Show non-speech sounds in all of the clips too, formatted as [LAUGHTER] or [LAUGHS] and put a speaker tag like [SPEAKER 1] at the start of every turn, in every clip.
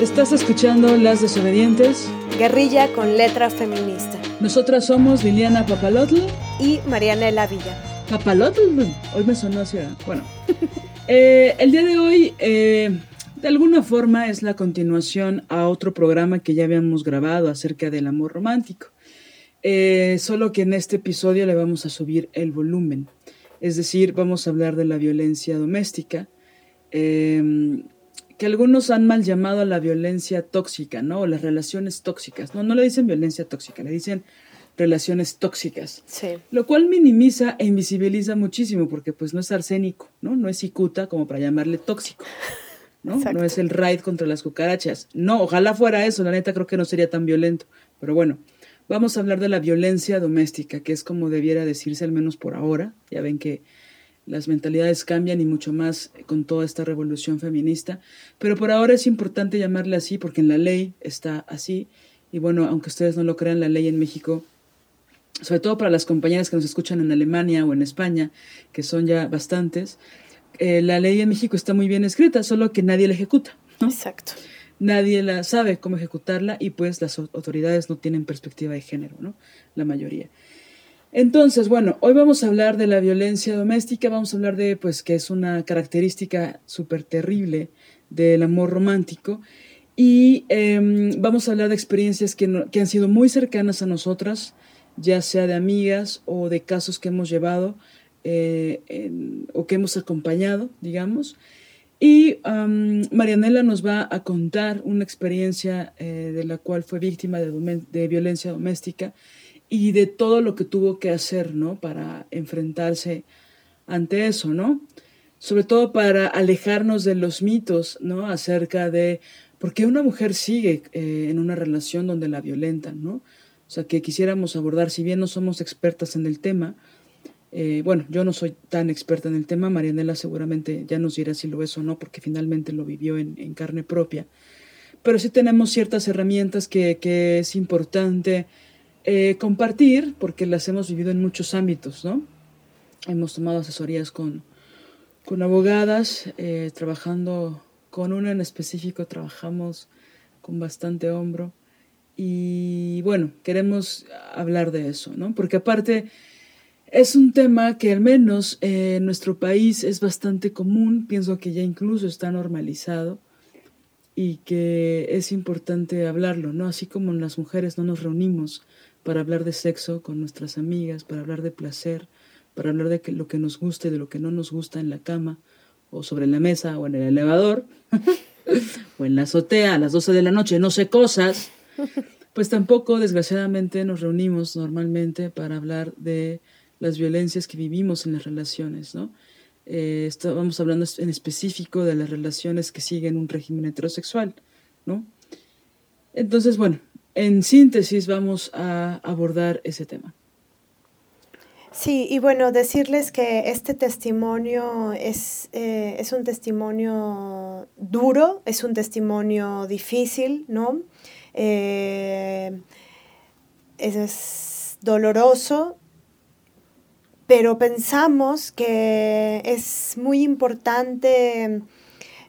[SPEAKER 1] Estás escuchando Las Desobedientes.
[SPEAKER 2] Guerrilla con letra feminista.
[SPEAKER 1] Nosotras somos Liliana Papalotl.
[SPEAKER 2] Y Marianela Villa.
[SPEAKER 1] Papalotl. Hoy me sonó así. Bueno. [LAUGHS] Eh, el día de hoy, eh, de alguna forma, es la continuación a otro programa que ya habíamos grabado acerca del amor romántico. Eh, solo que en este episodio le vamos a subir el volumen. Es decir, vamos a hablar de la violencia doméstica que algunos han mal llamado a la violencia tóxica, ¿no? O las relaciones tóxicas. No, no le dicen violencia tóxica, le dicen relaciones tóxicas.
[SPEAKER 2] Sí.
[SPEAKER 1] Lo cual minimiza e invisibiliza muchísimo porque pues no es arsénico, ¿no? No es cicuta como para llamarle tóxico. ¿no? No es el raid contra las cucarachas. No, ojalá fuera eso, la neta creo que no sería tan violento. Pero bueno, vamos a hablar de la violencia doméstica, que es como debiera decirse al menos por ahora. Ya ven que las mentalidades cambian y mucho más con toda esta revolución feminista, pero por ahora es importante llamarle así porque en la ley está así y bueno, aunque ustedes no lo crean, la ley en México, sobre todo para las compañeras que nos escuchan en Alemania o en España, que son ya bastantes, eh, la ley en México está muy bien escrita, solo que nadie la ejecuta.
[SPEAKER 2] Exacto.
[SPEAKER 1] Nadie la sabe cómo ejecutarla y pues las autoridades no tienen perspectiva de género, ¿no? La mayoría. Entonces, bueno, hoy vamos a hablar de la violencia doméstica, vamos a hablar de, pues, que es una característica súper terrible del amor romántico y em, vamos a hablar de experiencias que, han sido muy cercanas a nosotras, ya sea de amigas o de casos que hemos llevado eh, o que hemos acompañado, digamos. Y Marianela nos va a contar una experiencia eh, de la cual fue víctima de violencia doméstica y de todo lo que tuvo que hacer, ¿no? Para enfrentarse ante eso, ¿no? Sobre todo para alejarnos de los mitos, ¿no? Acerca de por qué una mujer sigue eh, en una relación donde la violentan, ¿no? O sea, que quisiéramos abordar, si bien no somos expertas en el tema, eh, bueno, yo no soy tan experta en el tema, Marianela seguramente ya nos dirá si lo es o no, porque finalmente lo vivió en, en carne propia, pero sí tenemos ciertas herramientas que, que es importante eh, compartir, porque las hemos vivido en muchos ámbitos, ¿no? Hemos tomado asesorías con, con abogadas, eh, trabajando con una en específico, trabajamos con bastante hombro. Y bueno, queremos hablar de eso, ¿no? Porque aparte es un tema que al menos en nuestro país es bastante común, pienso que ya incluso está normalizado y que es importante hablarlo, ¿no? Así como las mujeres no nos reunimos para hablar de sexo con nuestras amigas, para hablar de placer, para hablar de lo que nos gusta y de lo que no nos gusta en la cama, o sobre la mesa, o en el elevador, [LAUGHS] o en la azotea a las 12 de la noche, no sé cosas, pues tampoco, desgraciadamente, nos reunimos normalmente para hablar de las violencias que vivimos en las relaciones, ¿no? Eh, estábamos hablando en específico de las relaciones que siguen un régimen heterosexual, ¿no? Entonces, bueno, en síntesis vamos a abordar ese tema.
[SPEAKER 2] Sí, y bueno, decirles que este testimonio es, eh, es un testimonio duro, es un testimonio difícil, ¿no? Eh, es doloroso, pero pensamos que es muy importante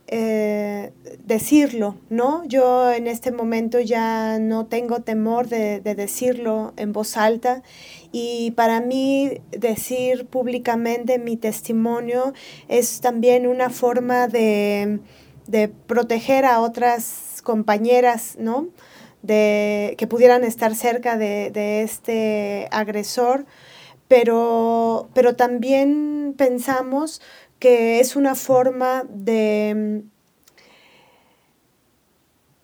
[SPEAKER 2] eh, decirlo, ¿no? Yo en este momento ya no tengo temor de, decirlo en voz alta y para mí decir públicamente mi testimonio es también una forma de, proteger a otras compañeras, ¿no? De, que pudieran estar cerca de, de este agresor, pero, pero también pensamos que es una forma de,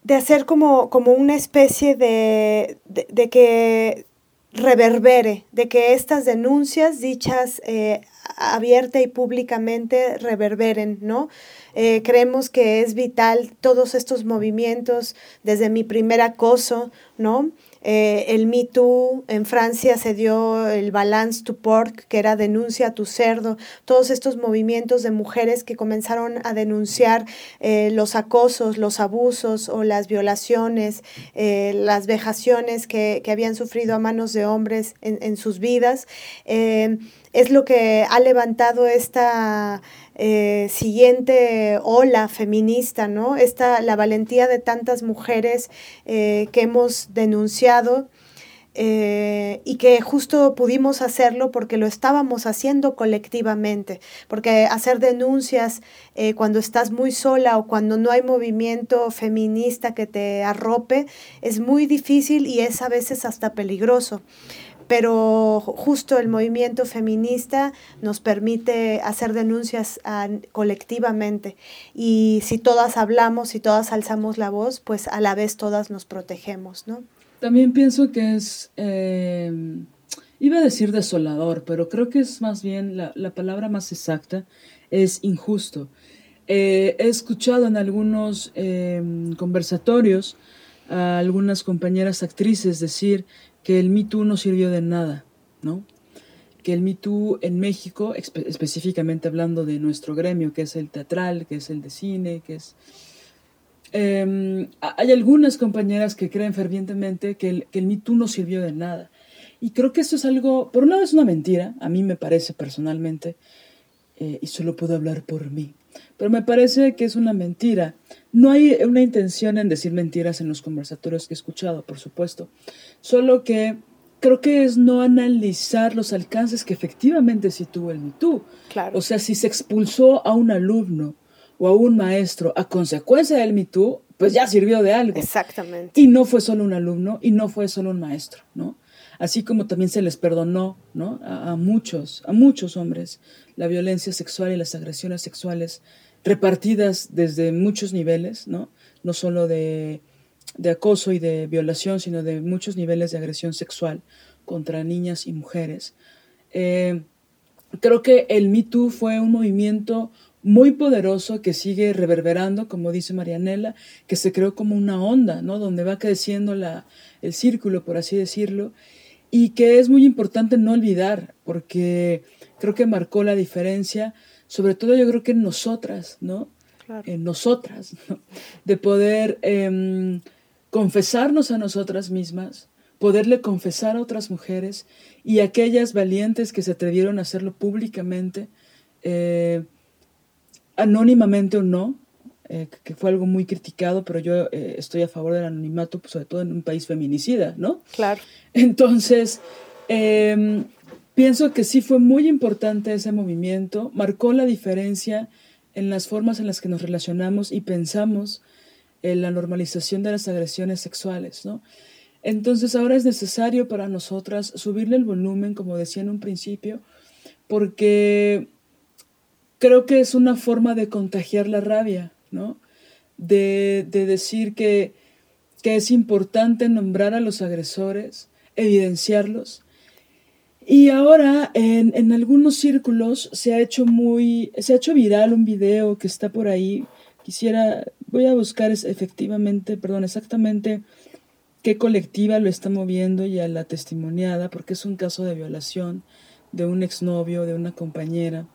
[SPEAKER 2] de hacer como, como una especie de, que reverbere, de que estas denuncias dichas eh, abierta y públicamente reverberen, ¿no? Eh, creemos que es vital todos estos movimientos, desde mi primer acoso, ¿no? Eh, el Me Too, en Francia se dio el Balance to Pork, que era denuncia a tu cerdo, todos estos movimientos de mujeres que comenzaron a denunciar eh, los acosos, los abusos o las violaciones, eh, las vejaciones que, habían sufrido a manos de hombres en, en sus vidas, es lo que ha levantado esta eh, siguiente ola feminista, ¿no? Esta, la valentía de tantas mujeres eh, que hemos denunciado eh, y que justo pudimos hacerlo porque lo estábamos haciendo colectivamente, porque hacer denuncias cuando estás muy sola o cuando no hay movimiento feminista que te arrope es muy difícil y es a veces hasta peligroso pero justo el movimiento feminista nos permite hacer denuncias ah, colectivamente y si todas hablamos y todas alzamos la voz, pues a la vez todas nos protegemos, ¿no?
[SPEAKER 1] También pienso que es, em, iba a decir desolador, pero creo que es más bien la, palabra más exacta, es injusto. Eh, he escuchado en algunos em, conversatorios a algunas compañeras actrices decir que el Me Too no sirvió de nada, ¿no? Que el Me Too en México, específicamente hablando de nuestro gremio, que es el teatral, que es el de cine, que es... Em, hay algunas compañeras que creen fervientemente que el, que el Me Too no sirvió de nada. Y creo que esto es algo, por un lado es una mentira, a mí me parece personalmente, eh, y solo puedo hablar por mí, pero me parece que es una mentira. No hay una intención en decir mentiras en los conversatorios que he escuchado, por supuesto, solo que creo que es no analizar los alcances que efectivamente sí tuvo el MeToo. Claro. O sea, si se expulsó a un alumno o a un maestro a consecuencia del MeToo, pues ya sirvió de algo.
[SPEAKER 2] Exactamente.
[SPEAKER 1] Y no fue solo un alumno y no fue solo un maestro, ¿no? Así como también se les perdonó, ¿no? A, a muchos, a muchos hombres la violencia sexual y las agresiones sexuales repartidas desde muchos niveles, ¿no? No solo de, acoso y de violación, sino de muchos niveles de agresión sexual contra niñas y mujeres. Eh, creo que el Me Too fue un movimiento muy poderoso que sigue reverberando, como dice Marianela, que se creó como una onda, ¿no? Donde va creciendo la, el círculo, por así decirlo, y que es muy importante no olvidar, porque creo que marcó la diferencia, sobre todo yo creo que en nosotras, ¿no? En nosotras, ¿no? De poder em, confesarnos a nosotras mismas, poderle confesar a otras mujeres y aquellas valientes que se atrevieron a hacerlo públicamente, eh, anónimamente o no, eh, que fue algo muy criticado, pero yo eh, estoy a favor del anonimato, pues, sobre todo en un país feminicida, ¿no?
[SPEAKER 2] Claro.
[SPEAKER 1] Entonces, em, Pienso que sí fue muy importante ese movimiento, marcó la diferencia en las formas en las que nos relacionamos y pensamos en la normalización de las agresiones sexuales, ¿no? Entonces ahora es necesario para nosotras subirle el volumen, como decía en un principio, porque creo que es una forma de contagiar la rabia, ¿no? De, de decir que, que es importante nombrar a los agresores, evidenciarlos, y ahora en, en, algunos círculos se ha hecho muy, se ha hecho viral un video que está por ahí. Quisiera, voy a buscar efectivamente, perdón, exactamente qué colectiva lo está moviendo y a la testimoniada, porque es un caso de violación de un exnovio, de una compañera,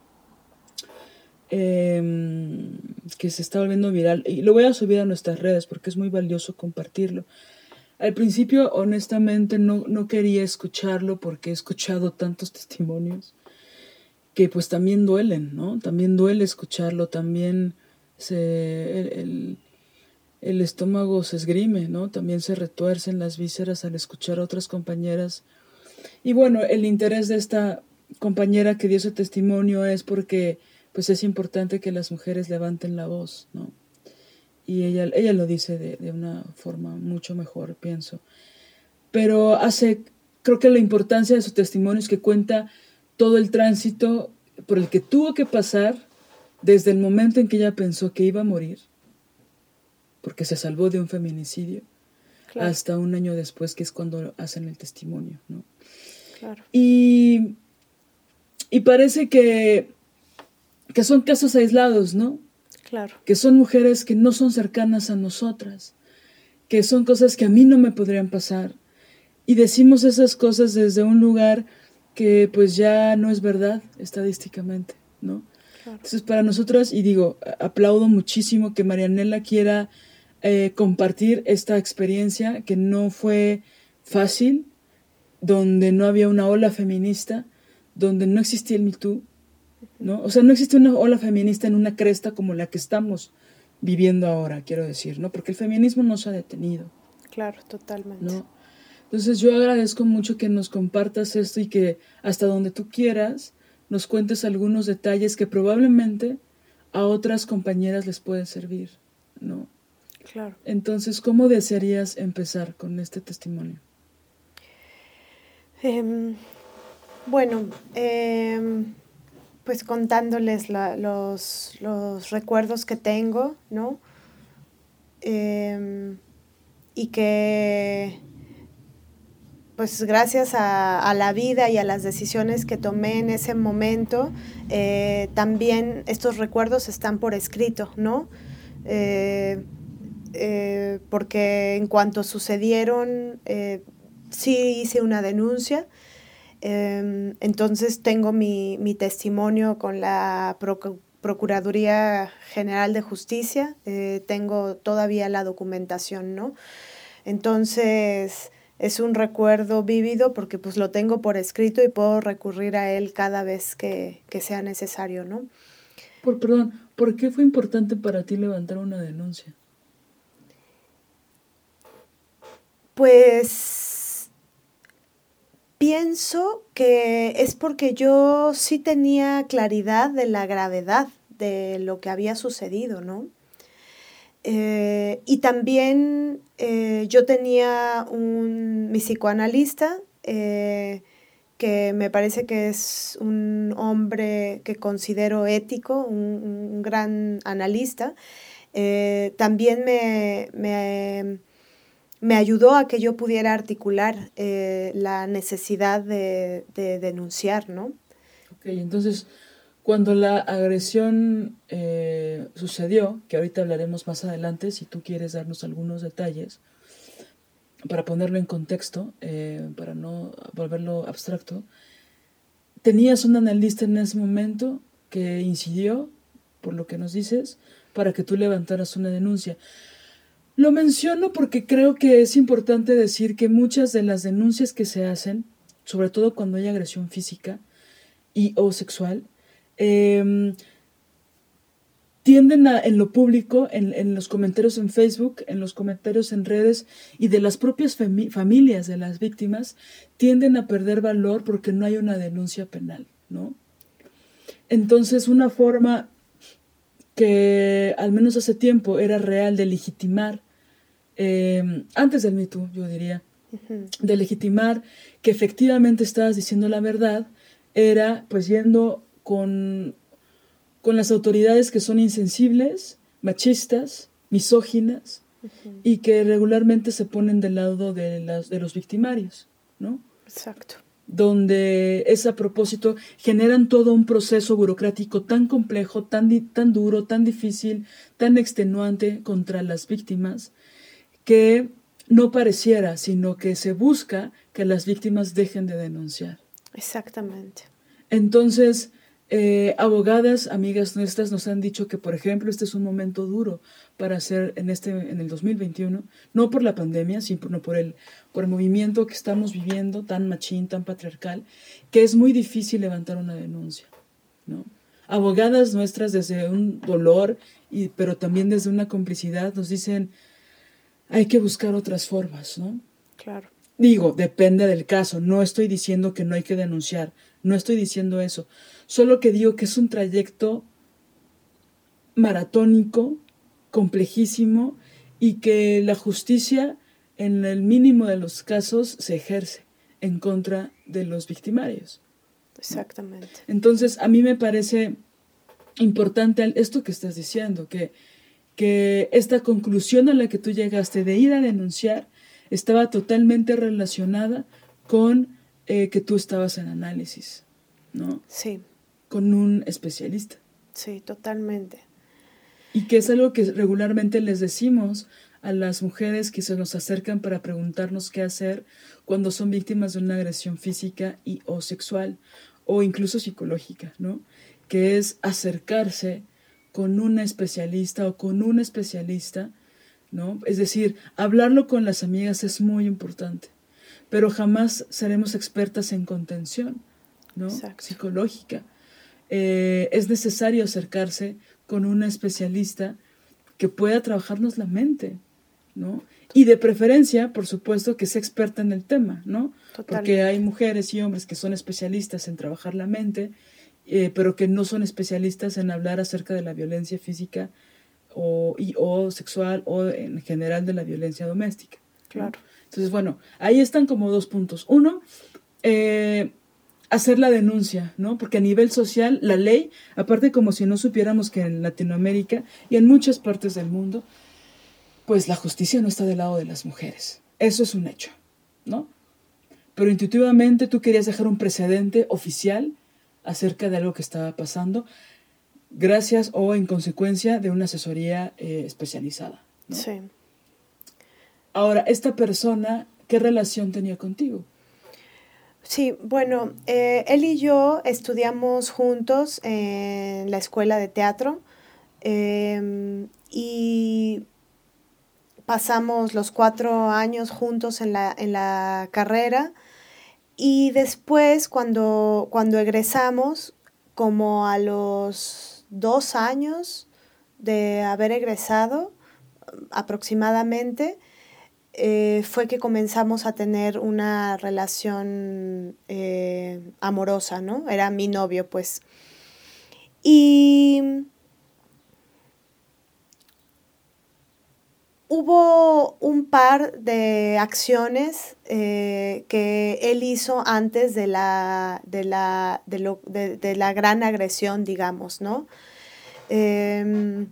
[SPEAKER 1] em, que se está volviendo viral. Y lo voy a subir a nuestras redes porque es muy valioso compartirlo. Al principio, honestamente, no, no quería escucharlo porque he escuchado tantos [LAUGHS] testimonios que pues también duelen, ¿no? También duele escucharlo, también se, el, el, estómago se esgrime, ¿no? También se retuercen las vísceras al escuchar a otras compañeras. Y bueno, el interés de esta compañera que dio ese testimonio es porque pues es importante que las mujeres levanten la voz, ¿no? y ella, ella lo dice de, una forma mucho mejor, pienso. Pero hace, creo que la importancia de su testimonio es que cuenta todo el tránsito por el que tuvo que pasar desde el momento en que ella pensó que iba a morir, porque se salvó de un feminicidio, hasta un año después, que es cuando hacen el testimonio, ¿no?
[SPEAKER 2] Claro.
[SPEAKER 1] Y y parece que, que son casos aislados, ¿no?
[SPEAKER 2] Claro.
[SPEAKER 1] Que son mujeres que no son cercanas a nosotras, que son cosas que a mí no me podrían pasar. Y decimos esas cosas desde un lugar que pues ya no es verdad estadísticamente, ¿no? Entonces para nosotras, y digo, aplaudo muchísimo que Marianela quiera eh, compartir esta experiencia que no fue fácil, donde no había una ola feminista, donde no existía el Me ¿no? O sea, no existe una ola feminista en una cresta como la que estamos viviendo ahora, quiero decir, ¿no? Porque el feminismo no se ha detenido.
[SPEAKER 2] Claro, totalmente.
[SPEAKER 1] ¿no? Entonces yo agradezco mucho que nos compartas esto y que hasta donde tú quieras nos cuentes algunos detalles que probablemente a otras compañeras les pueden servir, ¿no?
[SPEAKER 2] Claro.
[SPEAKER 1] Entonces, ¿cómo desearías empezar con este testimonio?
[SPEAKER 2] Em, bueno, em, pues contándoles los, los, recuerdos que tengo, ¿no? Em, y que pues gracias a, la vida y a las decisiones que tomé en ese momento, eh, también estos recuerdos están por escrito, ¿no? Eh, eh, porque en cuanto sucedieron, sí hice una denuncia, em, entonces tengo mi, testimonio con la Procuraduría General de Justicia, tengo todavía la documentación, ¿no? Entonces, es un recuerdo vívido porque pues lo tengo por escrito y puedo recurrir a él cada vez que, sea necesario, ¿no?
[SPEAKER 1] Por, perdón, ¿por qué fue importante para ti levantar una denuncia?
[SPEAKER 2] Pues pienso que es porque yo sí tenía claridad de la gravedad de lo que había sucedido, ¿no? Eh, y también eh, yo tenía un, mi psicoanalista, eh, que me parece que es un hombre que considero ético, un, gran analista, también me, me, ayudó a que yo pudiera articular la necesidad de, de, denunciar, ¿no?
[SPEAKER 1] Ok, entonces cuando la agresión eh, sucedió, que ahorita hablaremos más adelante, si tú quieres darnos algunos detalles, para ponerlo en contexto, eh, para no volverlo abstracto, tenías un analista en ese momento que incidió, por lo que nos dices, para que tú levantaras una denuncia. Lo menciono porque creo que es importante decir que muchas de las denuncias que se hacen, sobre todo cuando hay agresión física y o sexual, Em, tienden a, en lo público, en, los comentarios en Facebook, en los comentarios en redes y de las propias familias de las víctimas, tienden a perder valor porque no hay una denuncia penal, ¿no? Entonces, una forma que al menos hace tiempo era real de legitimar, em, antes del Me yo diría, de legitimar que efectivamente estabas diciendo la verdad, era pues yendo con, con las autoridades que son insensibles, machistas, misóginas y que regularmente se ponen del lado de, las, de los victimarios, ¿no?
[SPEAKER 2] Exacto.
[SPEAKER 1] Donde es a propósito, generan todo un proceso burocrático tan complejo, tan, tan duro, tan difícil, tan extenuante contra las víctimas, que no pareciera, sino que se busca que las víctimas dejen de denunciar.
[SPEAKER 2] Exactamente.
[SPEAKER 1] Entonces, eh, abogadas, amigas nuestras, nos han dicho que, por ejemplo, este es un momento duro para hacer en, este, en el 2021, no por la pandemia, sino por el, por el movimiento que estamos viviendo, tan machín, tan patriarcal, que es muy difícil levantar una denuncia. ¿no? Abogadas nuestras desde un dolor, y, pero también desde una complicidad, nos dicen, hay que buscar otras formas, ¿no?
[SPEAKER 2] Claro.
[SPEAKER 1] Digo, depende del caso, no estoy diciendo que no hay que denunciar, no estoy diciendo eso solo que digo que es un trayecto maratónico, complejísimo, y que la justicia, en el mínimo de los casos, se ejerce en contra de los victimarios.
[SPEAKER 2] Exactamente.
[SPEAKER 1] Entonces, a mí me parece importante esto que estás diciendo, que, que esta conclusión a la que tú llegaste de ir a denunciar estaba totalmente relacionada con eh, que tú estabas en análisis. ¿no?
[SPEAKER 2] Sí.
[SPEAKER 1] Con un especialista.
[SPEAKER 2] Sí, totalmente.
[SPEAKER 1] Y que es algo que regularmente les decimos a las mujeres que se nos acercan para preguntarnos qué hacer cuando son víctimas de una agresión física y o sexual o incluso psicológica, ¿no? Que es acercarse con una especialista o con un especialista, ¿no? Es decir, hablarlo con las amigas es muy importante, pero jamás seremos expertas en contención, ¿no? Psicológica. Eh, es necesario acercarse con una especialista que pueda trabajarnos la mente, ¿no? Y de preferencia, por supuesto, que sea experta en el tema, ¿no? Porque hay mujeres y hombres que son especialistas en trabajar la mente, eh, pero que no son especialistas en hablar acerca de la violencia física o, y, o sexual o en general de la violencia doméstica.
[SPEAKER 2] Claro.
[SPEAKER 1] Entonces, bueno, ahí están como dos puntos. Uno, eh, hacer la denuncia, ¿no? Porque a nivel social, la ley, aparte como si no supiéramos que en Latinoamérica y en muchas partes del mundo, pues la justicia no está del lado de las mujeres. Eso es un hecho, ¿no? Pero intuitivamente tú querías dejar un precedente oficial acerca de algo que estaba pasando, gracias o en consecuencia de una asesoría eh, especializada.
[SPEAKER 2] Sí.
[SPEAKER 1] Ahora, esta persona, ¿qué relación tenía contigo?
[SPEAKER 2] Sí, bueno, eh, él y yo estudiamos juntos en la escuela de teatro em, y pasamos los cuatro años juntos en la, en la carrera. Y después cuando, cuando egresamos, como a los dos años de haber egresado aproximadamente, eh, fue que comenzamos a tener una relación eh, amorosa, ¿no? Era mi novio, pues. Y Hubo un par de acciones eh, que él hizo antes de la, de la, de lo, de, la gran agresión, digamos, ¿no? Em,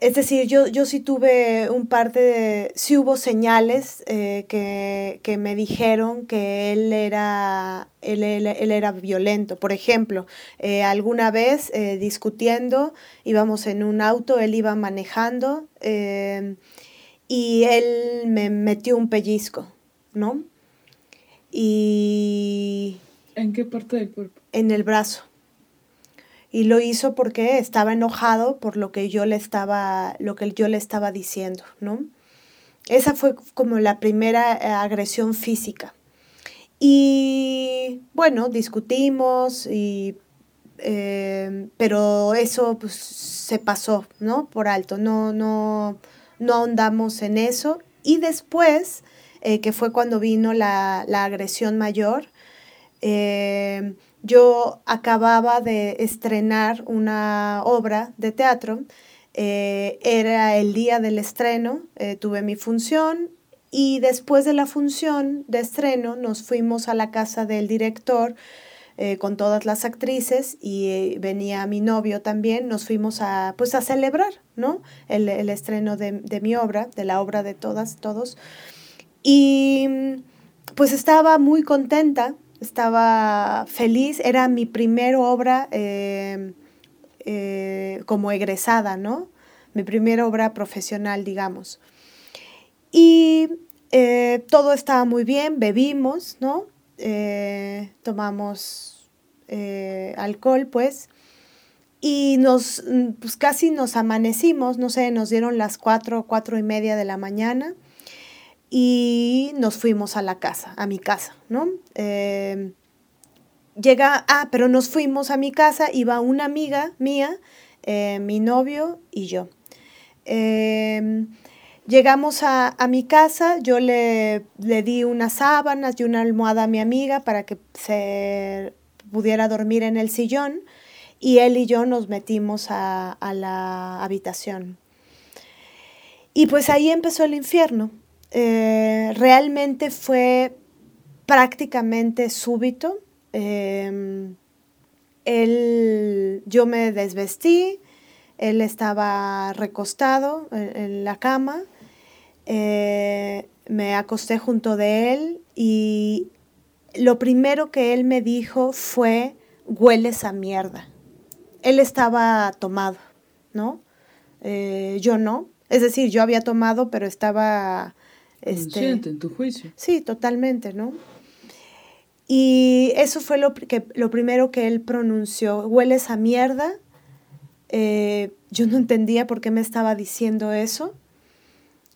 [SPEAKER 2] es decir, yo, yo sí tuve un par de, sí hubo señales eh, que, me dijeron que él era, él, era violento. Por ejemplo, eh, alguna vez eh, discutiendo, íbamos en un auto, él iba manejando y él me metió un pellizco, ¿no? Y...
[SPEAKER 1] ¿En qué parte del cuerpo?
[SPEAKER 2] En el brazo y lo hizo porque estaba enojado por lo que yo le estaba, lo que yo le estaba diciendo, ¿no? Esa fue como la primera eh, agresión física. Y bueno, discutimos, y, eh, pero eso pues, se pasó, ¿no? Por alto, no, no, no ahondamos en eso. Y después, eh, que fue cuando vino la, la agresión mayor, yo acababa de estrenar una obra de teatro, eh, era el día del estreno, eh, tuve mi función y después de la función de estreno nos fuimos a la casa del director eh, con todas las actrices y venía mi novio también, nos fuimos a, pues, a celebrar ¿no? el, estreno de, de mi obra, de la obra de todas, todos. Y pues estaba muy contenta estaba feliz, era mi primera obra eh, eh, como egresada, ¿no? Mi primera obra profesional, digamos. Y eh, todo estaba muy bien, bebimos, ¿no? tomamos alcohol, pues, y nos, pues casi nos amanecimos, no sé, nos dieron las cuatro, cuatro y media de la mañana y nos fuimos a la casa, a mi casa, ¿no? Eh, llega, ah, pero nos fuimos a mi casa, iba una amiga mía, eh, mi novio y yo. Em, llegamos a, mi casa, yo le, le, di unas sábanas y una almohada a mi amiga para que se pudiera dormir en el sillón y él y yo nos metimos a, a la habitación. Y pues ahí empezó el infierno. Eh, realmente fue prácticamente súbito. Em, él, yo me desvestí, él estaba recostado en, la cama, eh, me acosté junto de él y lo primero que él me dijo fue hueles a mierda. Él estaba tomado, ¿no? Eh, yo no. Es decir, yo había tomado, pero estaba...
[SPEAKER 1] Este, en tu juicio.
[SPEAKER 2] Sí, totalmente, ¿no? Y eso fue lo, que, lo primero que él pronunció. Hueles a mierda. Eh, yo no entendía por qué me estaba diciendo eso.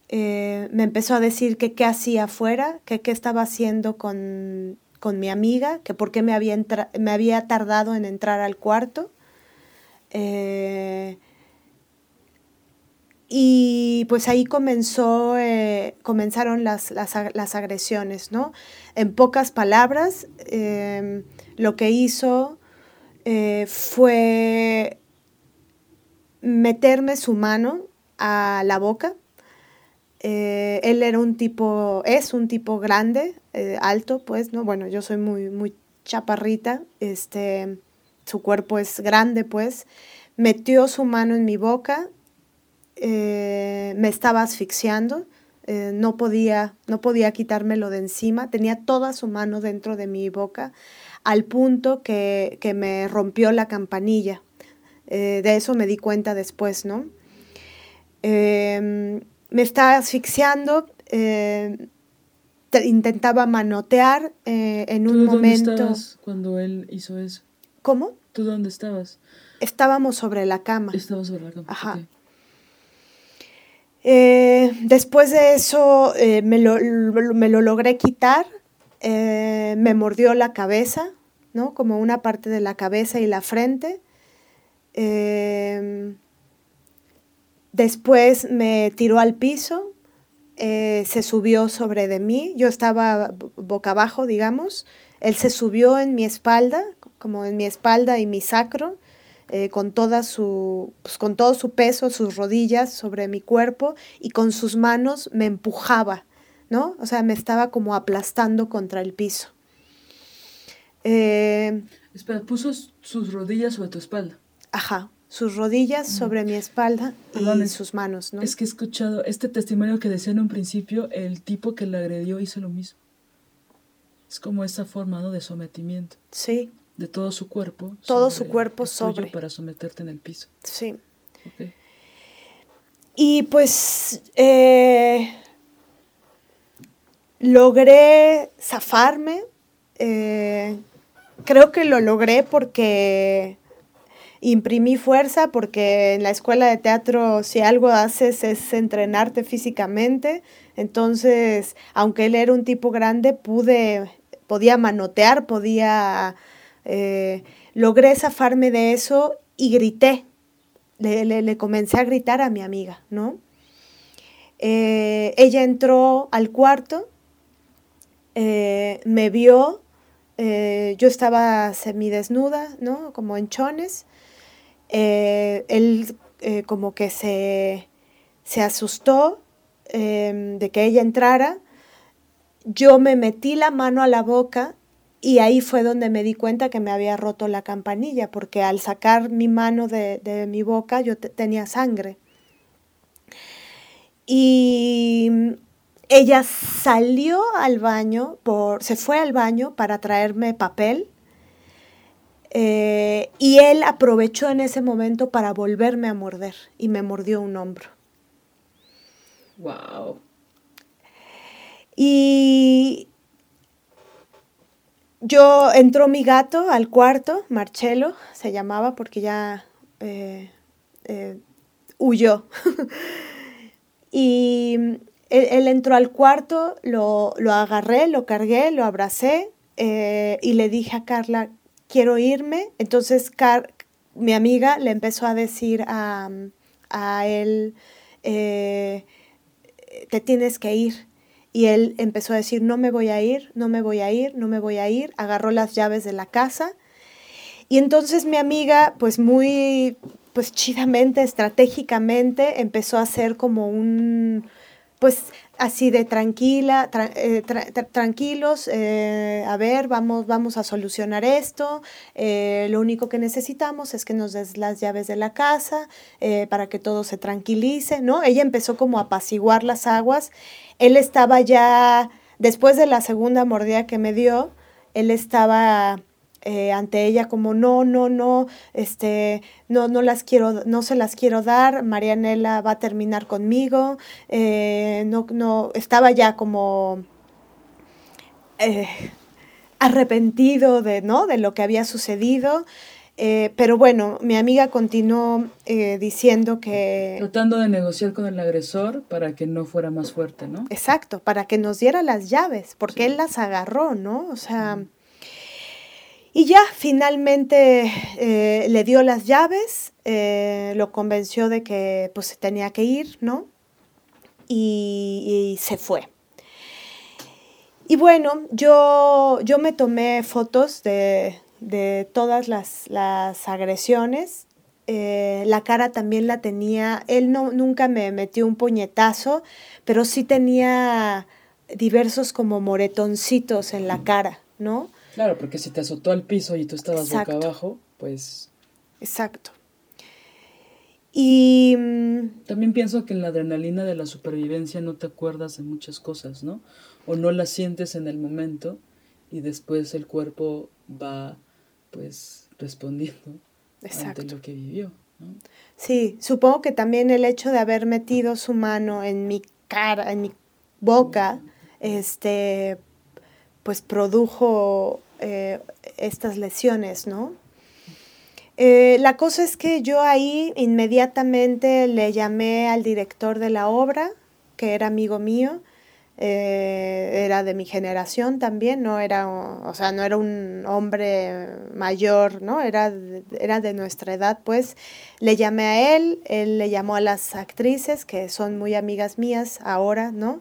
[SPEAKER 2] Eh, me empezó a decir que qué hacía afuera, que qué estaba haciendo con, con mi amiga, que por qué me había, me había tardado en entrar al cuarto. Eh, y pues ahí comenzó, eh, comenzaron las, las, las, agresiones, ¿no? En pocas palabras, em, lo que hizo fue meterme su mano a la boca eh, él era un tipo, es un tipo grande, eh, alto, pues, ¿no? Bueno, yo soy muy, muy chaparrita, este, su cuerpo es grande, pues. Metió su mano en mi boca, eh, me estaba asfixiando, no, podía, no podía quitármelo de encima, tenía toda su mano dentro de mi boca, al punto que, que me rompió la campanilla. de eso me di cuenta después, ¿no? Em, me estaba asfixiando, eh, intentaba manotear eh, en un momento. ¿Dónde
[SPEAKER 1] estabas cuando él hizo eso?
[SPEAKER 2] ¿Cómo?
[SPEAKER 1] ¿Tú dónde estabas?
[SPEAKER 2] Estábamos sobre la cama.
[SPEAKER 1] Estábamos sobre la cama.
[SPEAKER 2] Ajá. Eh, después de eso me lo, me, lo, logré quitar, me mordió la cabeza, ¿no? Como una parte de la cabeza y la frente. Después me tiró al piso, eh, se subió sobre de mí, yo estaba boca abajo, digamos, él se subió en mi espalda, como en mi espalda y mi sacro, eh, con, toda su, pues, con todo su peso, sus rodillas sobre mi cuerpo y con sus manos me empujaba, ¿no? O sea, me estaba como aplastando contra el piso.
[SPEAKER 1] Eh, Espera, puso sus rodillas sobre tu espalda.
[SPEAKER 2] Ajá sus rodillas sobre mi espalda y sus manos, ¿no?
[SPEAKER 1] Es que he escuchado este testimonio que decía en un principio, el tipo que le agredió hizo lo mismo. Es como esa forma, ¿no? De sometimiento.
[SPEAKER 2] Sí.
[SPEAKER 1] De todo su cuerpo.
[SPEAKER 2] Todo su cuerpo sobre.
[SPEAKER 1] Para someterte en el piso.
[SPEAKER 2] Sí. Y pues eh, logré zafarme. Eh, creo que lo logré porque imprimí fuerza porque en la escuela de teatro si algo haces es entrenarte físicamente. Entonces, aunque él era un tipo grande, pude, podía manotear, podía, eh, logré zafarme de eso y grité. Le, comencé a gritar a mi amiga, ¿no? Eh, ella entró al cuarto, eh, me vio, yo estaba semidesnuda, ¿no? Como en chones. Él como que se, asustó em, de que ella entrara. Yo me metí la mano a la boca y ahí fue donde me di cuenta que me había roto la campanilla, porque al sacar mi mano de, mi boca yo tenía sangre. Y ella salió al baño, por, se fue al baño para traerme papel eh, y él aprovechó en ese momento para volverme a morder y me mordió un hombro.
[SPEAKER 1] Wow.
[SPEAKER 2] Y yo entró mi gato al cuarto, Marcelo se llamaba porque ya eh, eh, huyó. [LAUGHS] y él, entró al cuarto, lo, agarré, lo cargué, lo abracé y le dije a Carla, quiero irme. Entonces mi amiga le empezó a decir a, él, eh, te tienes que ir. Y él empezó a decir, no me voy a ir, no me voy a ir, no me voy a ir. Agarró las llaves de la casa. Y entonces mi amiga, pues muy, pues chidamente, estratégicamente, empezó a hacer como un, pues así de tranquila, eh, tranquilos, eh, a ver, vamos, vamos a solucionar esto, eh, lo único que necesitamos es que nos des las llaves de la casa para que todo se tranquilice, ¿no? Ella empezó como a apaciguar las aguas, él estaba ya, después de la segunda mordida que me dio, él estaba eh, ante ella como no, no, no, este, no, no las quiero, no se las quiero dar, Marianela va a terminar conmigo, eh, no, no, estaba ya como eh, arrepentido de, ¿no? de lo que había sucedido. pero bueno, mi amiga continuó diciendo que...
[SPEAKER 1] Tratando de negociar con el agresor para que no fuera más fuerte, ¿no?
[SPEAKER 2] Exacto, para que nos diera las llaves, porque él las agarró, ¿no? O sea, y ya finalmente eh, le dio las llaves, eh, lo convenció de que pues se tenía que ir, ¿no? Y, se fue. Y bueno, yo, yo me tomé fotos de, todas las, agresiones. Eh, la cara también la tenía, él no, nunca me metió un puñetazo, pero sí tenía diversos como moretoncitos en la cara, ¿no?
[SPEAKER 1] Claro, porque si te azotó al piso y tú estabas boca abajo, pues...
[SPEAKER 2] Exacto. Y... Mm,
[SPEAKER 1] También pienso que en la adrenalina de la supervivencia no te acuerdas de muchas cosas, ¿no? O no las sientes en el momento y después el cuerpo va, pues, respondiendo ante lo que vivió, ¿no?
[SPEAKER 2] Sí, supongo que también el hecho de haber metido su mano en mi cara, en mi boca, este, pues produjo eh, estas lesiones, ¿no? Eh, la cosa es que yo ahí inmediatamente le llamé al director de la obra, que era amigo mío, eh, era de mi generación también, no era, o sea, no era un hombre mayor, ¿no? Era, era de nuestra edad, pues le llamé a él, él le llamó a las actrices, que son muy amigas mías ahora, ¿no?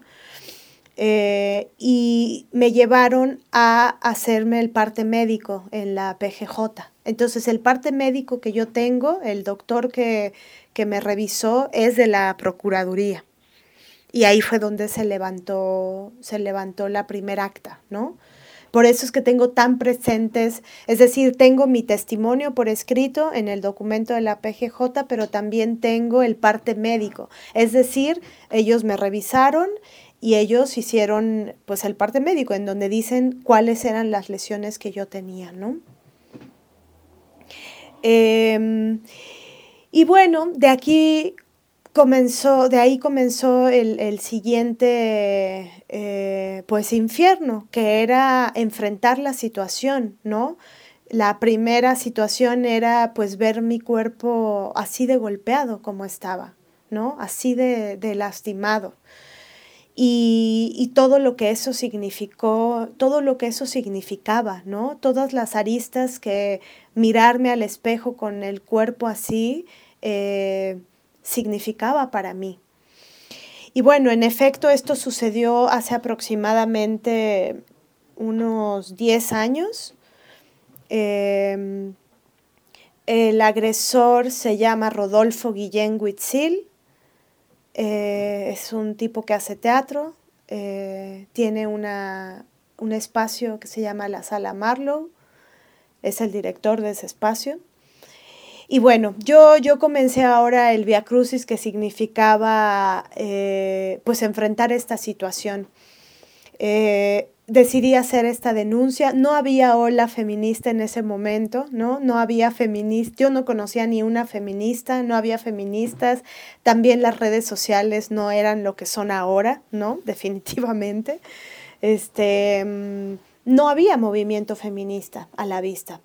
[SPEAKER 2] Eh, y me llevaron a hacerme el parte médico en la PGJ. Entonces el parte médico que yo tengo, el doctor que, que me revisó, es de la Procuraduría. Y ahí fue donde se levantó, se levantó la primera acta, ¿no? Por eso es que tengo tan presentes, es decir, tengo mi testimonio por escrito en el documento de la PGJ, pero también tengo el parte médico. Es decir, ellos me revisaron y ellos hicieron pues el parte médico en donde dicen cuáles eran las lesiones que yo tenía, ¿no? Em, y bueno, de aquí comenzó, de ahí comenzó el, siguiente eh, pues infierno, que era enfrentar la situación, ¿no? La primera situación era pues ver mi cuerpo así de golpeado como estaba, ¿no? Así de, de lastimado y, todo lo que eso significó, todo lo que eso significaba, ¿no? Todas las aristas que mirarme al espejo con el cuerpo así eh, significaba para mí. Y bueno, en efecto, esto sucedió hace aproximadamente unos 10 años. Em, el agresor se llama Rodolfo Guillén Huitzil eh, es un tipo que hace teatro, eh, tiene una, un espacio que se llama la Sala Marlow, es el director de ese espacio. Y bueno, yo, yo comencé ahora el Via Crucis que significaba eh, pues enfrentar esta situación decidí hacer esta denuncia. No había ola feminista en ese momento, ¿no? No había feminista, yo no conocía ni una feminista, no había feministas. También las redes sociales no eran lo que son ahora, ¿no? [LAUGHS] Definitivamente. Este, mm, no había movimiento feminista a la vista.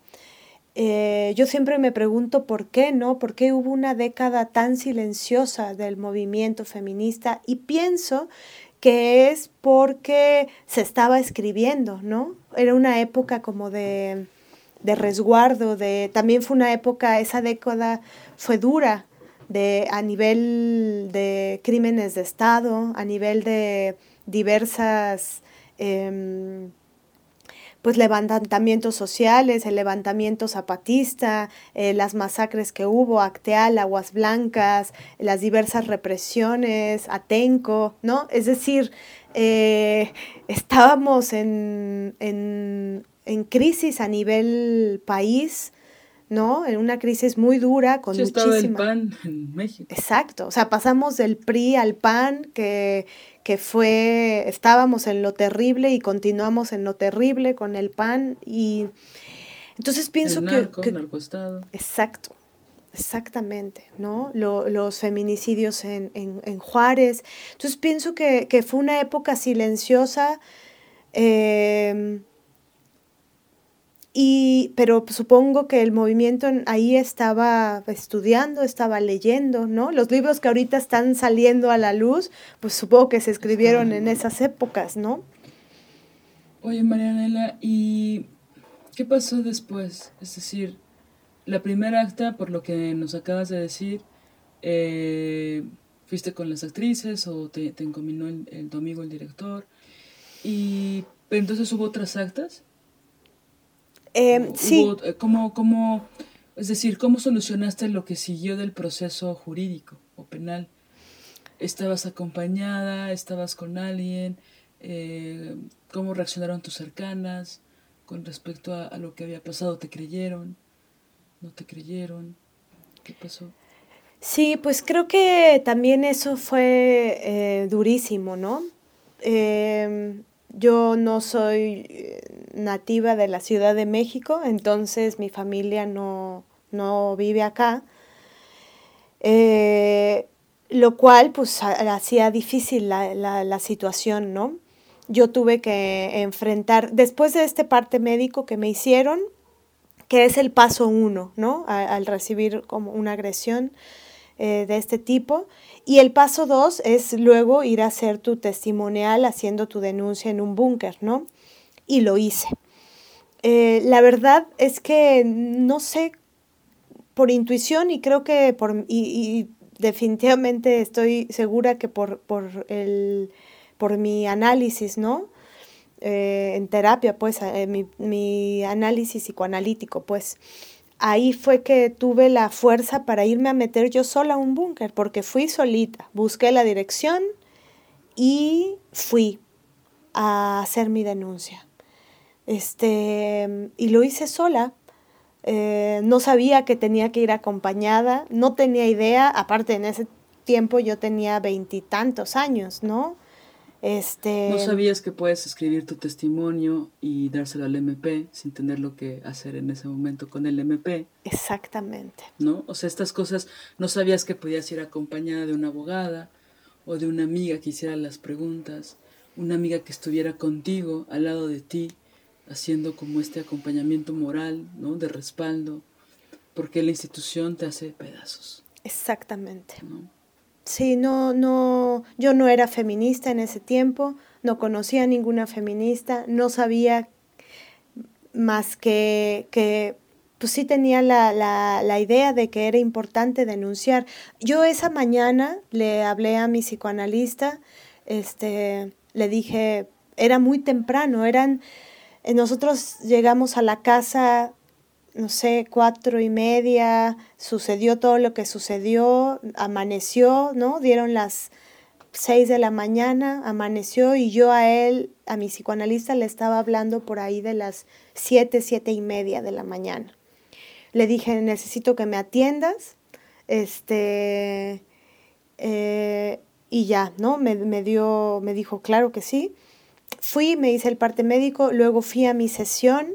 [SPEAKER 2] Eh, yo siempre me pregunto por qué, ¿no? ¿Por qué hubo una década tan silenciosa del movimiento feminista? Y pienso que es porque se estaba escribiendo, ¿no? Era una época como de, resguardo, de, también fue una época, esa década fue dura de, a nivel de crímenes de Estado, a nivel de diversas em, pues levantamientos sociales, el levantamiento zapatista, eh, las masacres que hubo, Acteal, Aguas Blancas, las diversas represiones, Atenco, ¿no? Es decir, eh, estábamos en, en, en, crisis a nivel país, ¿no? En una crisis muy dura con
[SPEAKER 1] sí, estaba el PAN en México.
[SPEAKER 2] Exacto, o sea, pasamos del PRI al PAN que que fue, estábamos en lo terrible y continuamos en lo terrible con el PAN y Entonces pienso
[SPEAKER 1] El
[SPEAKER 2] que-
[SPEAKER 1] narco,
[SPEAKER 2] que,
[SPEAKER 1] narcoestado.
[SPEAKER 2] Exacto, exactamente, ¿no? Lo- los feminicidios en, en- en Juárez. Entonces pienso que, que fue una época silenciosa, eh, y, pero supongo que el movimiento en- ahí estaba estudiando, estaba leyendo, ¿no? Los libros que ahorita están saliendo a la luz, pues supongo que se escribieron en esas épocas, ¿no?
[SPEAKER 1] Oye, Marianela, ¿y qué pasó después? Es decir, la primera acta, por lo que nos acabas de decir, eh, fuiste con las actrices o te, te encominó el, el tu amigo, el director. Y entonces hubo otras actas.
[SPEAKER 2] Eh,
[SPEAKER 1] Hubo-
[SPEAKER 2] sí.
[SPEAKER 1] eh, ¿cómo, cómo, es decir, ¿cómo solucionaste lo que siguió del proceso jurídico o penal? ¿Estabas acompañada? ¿Estabas con alguien? Eh, ¿Cómo reaccionaron tus cercanas con respecto a, a lo que había pasado? ¿Te creyeron? ¿No te creyeron? ¿Qué pasó?
[SPEAKER 2] Sí, pues creo que también eso fue eh, durísimo, ¿no? Em, yo no soy eh, nativa de la Ciudad de México, entonces mi familia no, no vive acá, eh, lo cual pues ha- hacía difícil la, la- situación, ¿no? Yo tuve que enfrentar, después de este parte médico que me hicieron, que es el paso uno, ¿no? Al recibir como una agresión eh, de este tipo. Y el paso dos es luego ir a hacer tu testimonial haciendo tu denuncia en un búnker, ¿no? Y lo hice. Eh, la verdad es que no sé por intuición y creo que por y, definitivamente estoy segura que por, por el por mi análisis, ¿no? Eh, en terapia, pues, mi, mi análisis psicoanalítico, pues, ahí fue que tuve la fuerza para irme a meter yo sola a un búnker, porque fui solita, busqué la dirección y fui a hacer mi denuncia. Este, y lo hice sola. Eh, no sabía que tenía que ir acompañada, no tenía idea, aparte en ese tiempo yo tenía veintitantos años, ¿no? Este,
[SPEAKER 1] ¿No sabías que puedes escribir tu testimonio y dárselo al MP sin tener lo que hacer en ese momento con el MP?
[SPEAKER 2] Exactamente.
[SPEAKER 1] ¿no? O sea, estas cosas no sabías que podías ir acompañada de una abogada o de una amiga que hiciera las preguntas, una amiga que estuviera contigo, al lado de ti, haciendo como este acompañamiento moral, ¿no? De respaldo, porque la institución te hace pedazos,
[SPEAKER 2] Exactamente.
[SPEAKER 1] ¿no?
[SPEAKER 2] Sí, no, no, yo no era feminista en ese tiempo, no conocía a ninguna feminista, no sabía más que, que pues sí tenía la, la, la idea de que era importante denunciar. Yo esa mañana le hablé a mi psicoanalista, este, le dije, era muy temprano, eran, eh, nosotros llegamos a la casa no sé, cuatro y media, sucedió todo lo que sucedió, amaneció, ¿no? Dieron las seis de la mañana, amaneció y yo a él, a mi psicoanalista, le estaba hablando por ahí de las siete, siete y media de la mañana. Le dije, necesito que me atiendas, este, eh, y ya, ¿no? Me, me dio, me dijo, claro que sí. Fui, me hice el parte médico, luego fui a mi sesión,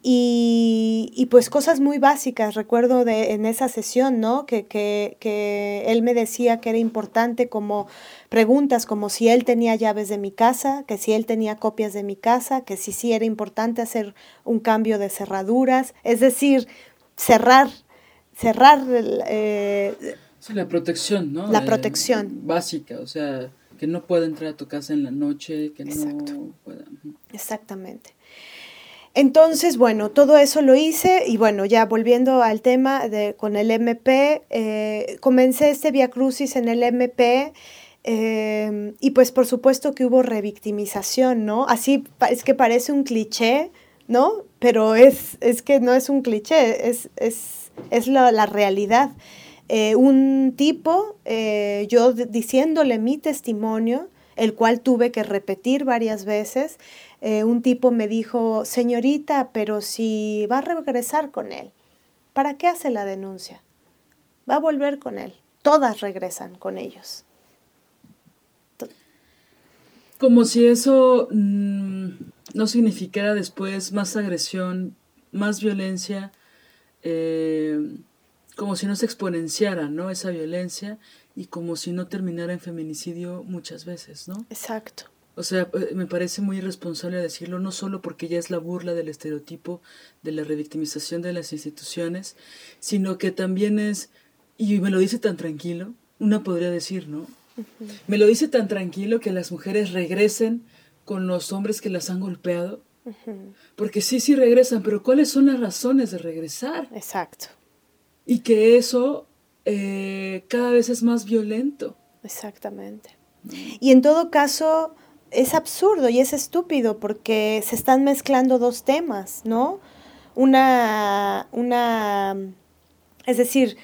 [SPEAKER 2] y, y, pues cosas muy básicas, recuerdo de, en esa sesión, ¿no? Que, que, que, él me decía que era importante como preguntas como si él tenía llaves de mi casa, que si él tenía copias de mi casa, que si sí era importante hacer un cambio de cerraduras, es decir, cerrar, cerrar... Eh,
[SPEAKER 1] sí, la protección, ¿no?
[SPEAKER 2] La protección.
[SPEAKER 1] Eh, básica, o sea, que no pueda entrar a tu casa en la noche, que
[SPEAKER 2] Exacto.
[SPEAKER 1] no pueda...
[SPEAKER 2] Exactamente. Entonces, bueno, todo eso lo hice y bueno, ya volviendo al tema de, con el MP, eh, comencé este Via Crucis en el MP eh, y pues por supuesto que hubo revictimización, ¿no? Así es que parece un cliché, ¿no? Pero es, es que no es un cliché, es, es, es la, la realidad. Eh, un tipo, yo diciéndole mi testimonio, el cual tuve que repetir varias veces, eh, un tipo me dijo, señorita, pero si va a regresar con él, ¿para qué hace la denuncia? Va a volver con él. Todas regresan con ellos.
[SPEAKER 1] Como si eso mmm, no significara después más agresión más violencia, eh, como si no se exponenciara, ¿no? Esa violencia y como si no terminara en feminicidio muchas veces, ¿no?
[SPEAKER 2] Exacto.
[SPEAKER 1] O sea, eh, me parece muy irresponsable decirlo, no solo porque ya es la burla del estereotipo de la revictimización de las instituciones, sino que también es, y me lo dice tan tranquilo, una podría decir, ¿no? Me lo dice tan tranquilo que las mujeres regresen con los hombres que las han golpeado. Porque sí, sí regresan, pero ¿cuáles son las razones de regresar?
[SPEAKER 2] Exacto.
[SPEAKER 1] Y que eso eh, cada vez es más violento.
[SPEAKER 2] Exactamente. Y en todo caso, es absurdo y es estúpido porque se están mezclando dos temas, ¿no? Una, una, es decir,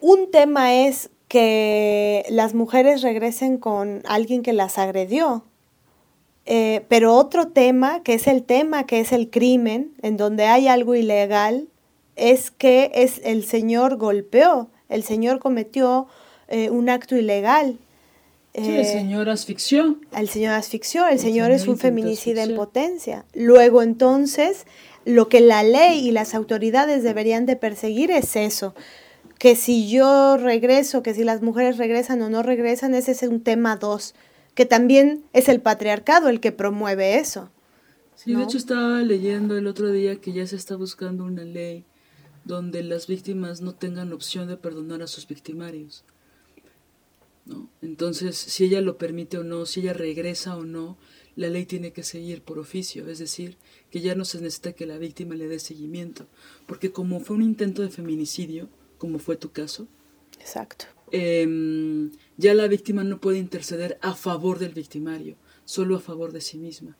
[SPEAKER 2] un tema es que las mujeres regresen con alguien que las agredió, eh, pero otro tema, que es el tema que es el crimen, en donde hay algo ilegal, es que es el señor golpeó, el señor cometió eh, un acto ilegal.
[SPEAKER 1] Sí, el eh, señor asfixió.
[SPEAKER 2] El señor asfixió, el, señor, es un feminicida en potencia. Luego entonces, lo que la ley y las autoridades deberían de perseguir es eso, que si yo regreso, que si las mujeres regresan o no regresan, ese es un tema dos, que también es el patriarcado el que promueve eso.
[SPEAKER 1] Sí, de hecho estaba leyendo el otro día que ya se está buscando una ley donde las víctimas no tengan opción de perdonar a sus victimarios. ¿No? Entonces, si ella lo permite o no, si ella regresa o no, la ley tiene que seguir por oficio, es decir, que ya no se necesita que la víctima le dé seguimiento, porque como fue un intento de feminicidio, como fue tu caso,
[SPEAKER 2] Exacto.
[SPEAKER 1] Em, ya la víctima no puede interceder a favor del victimario, solo a favor de sí misma.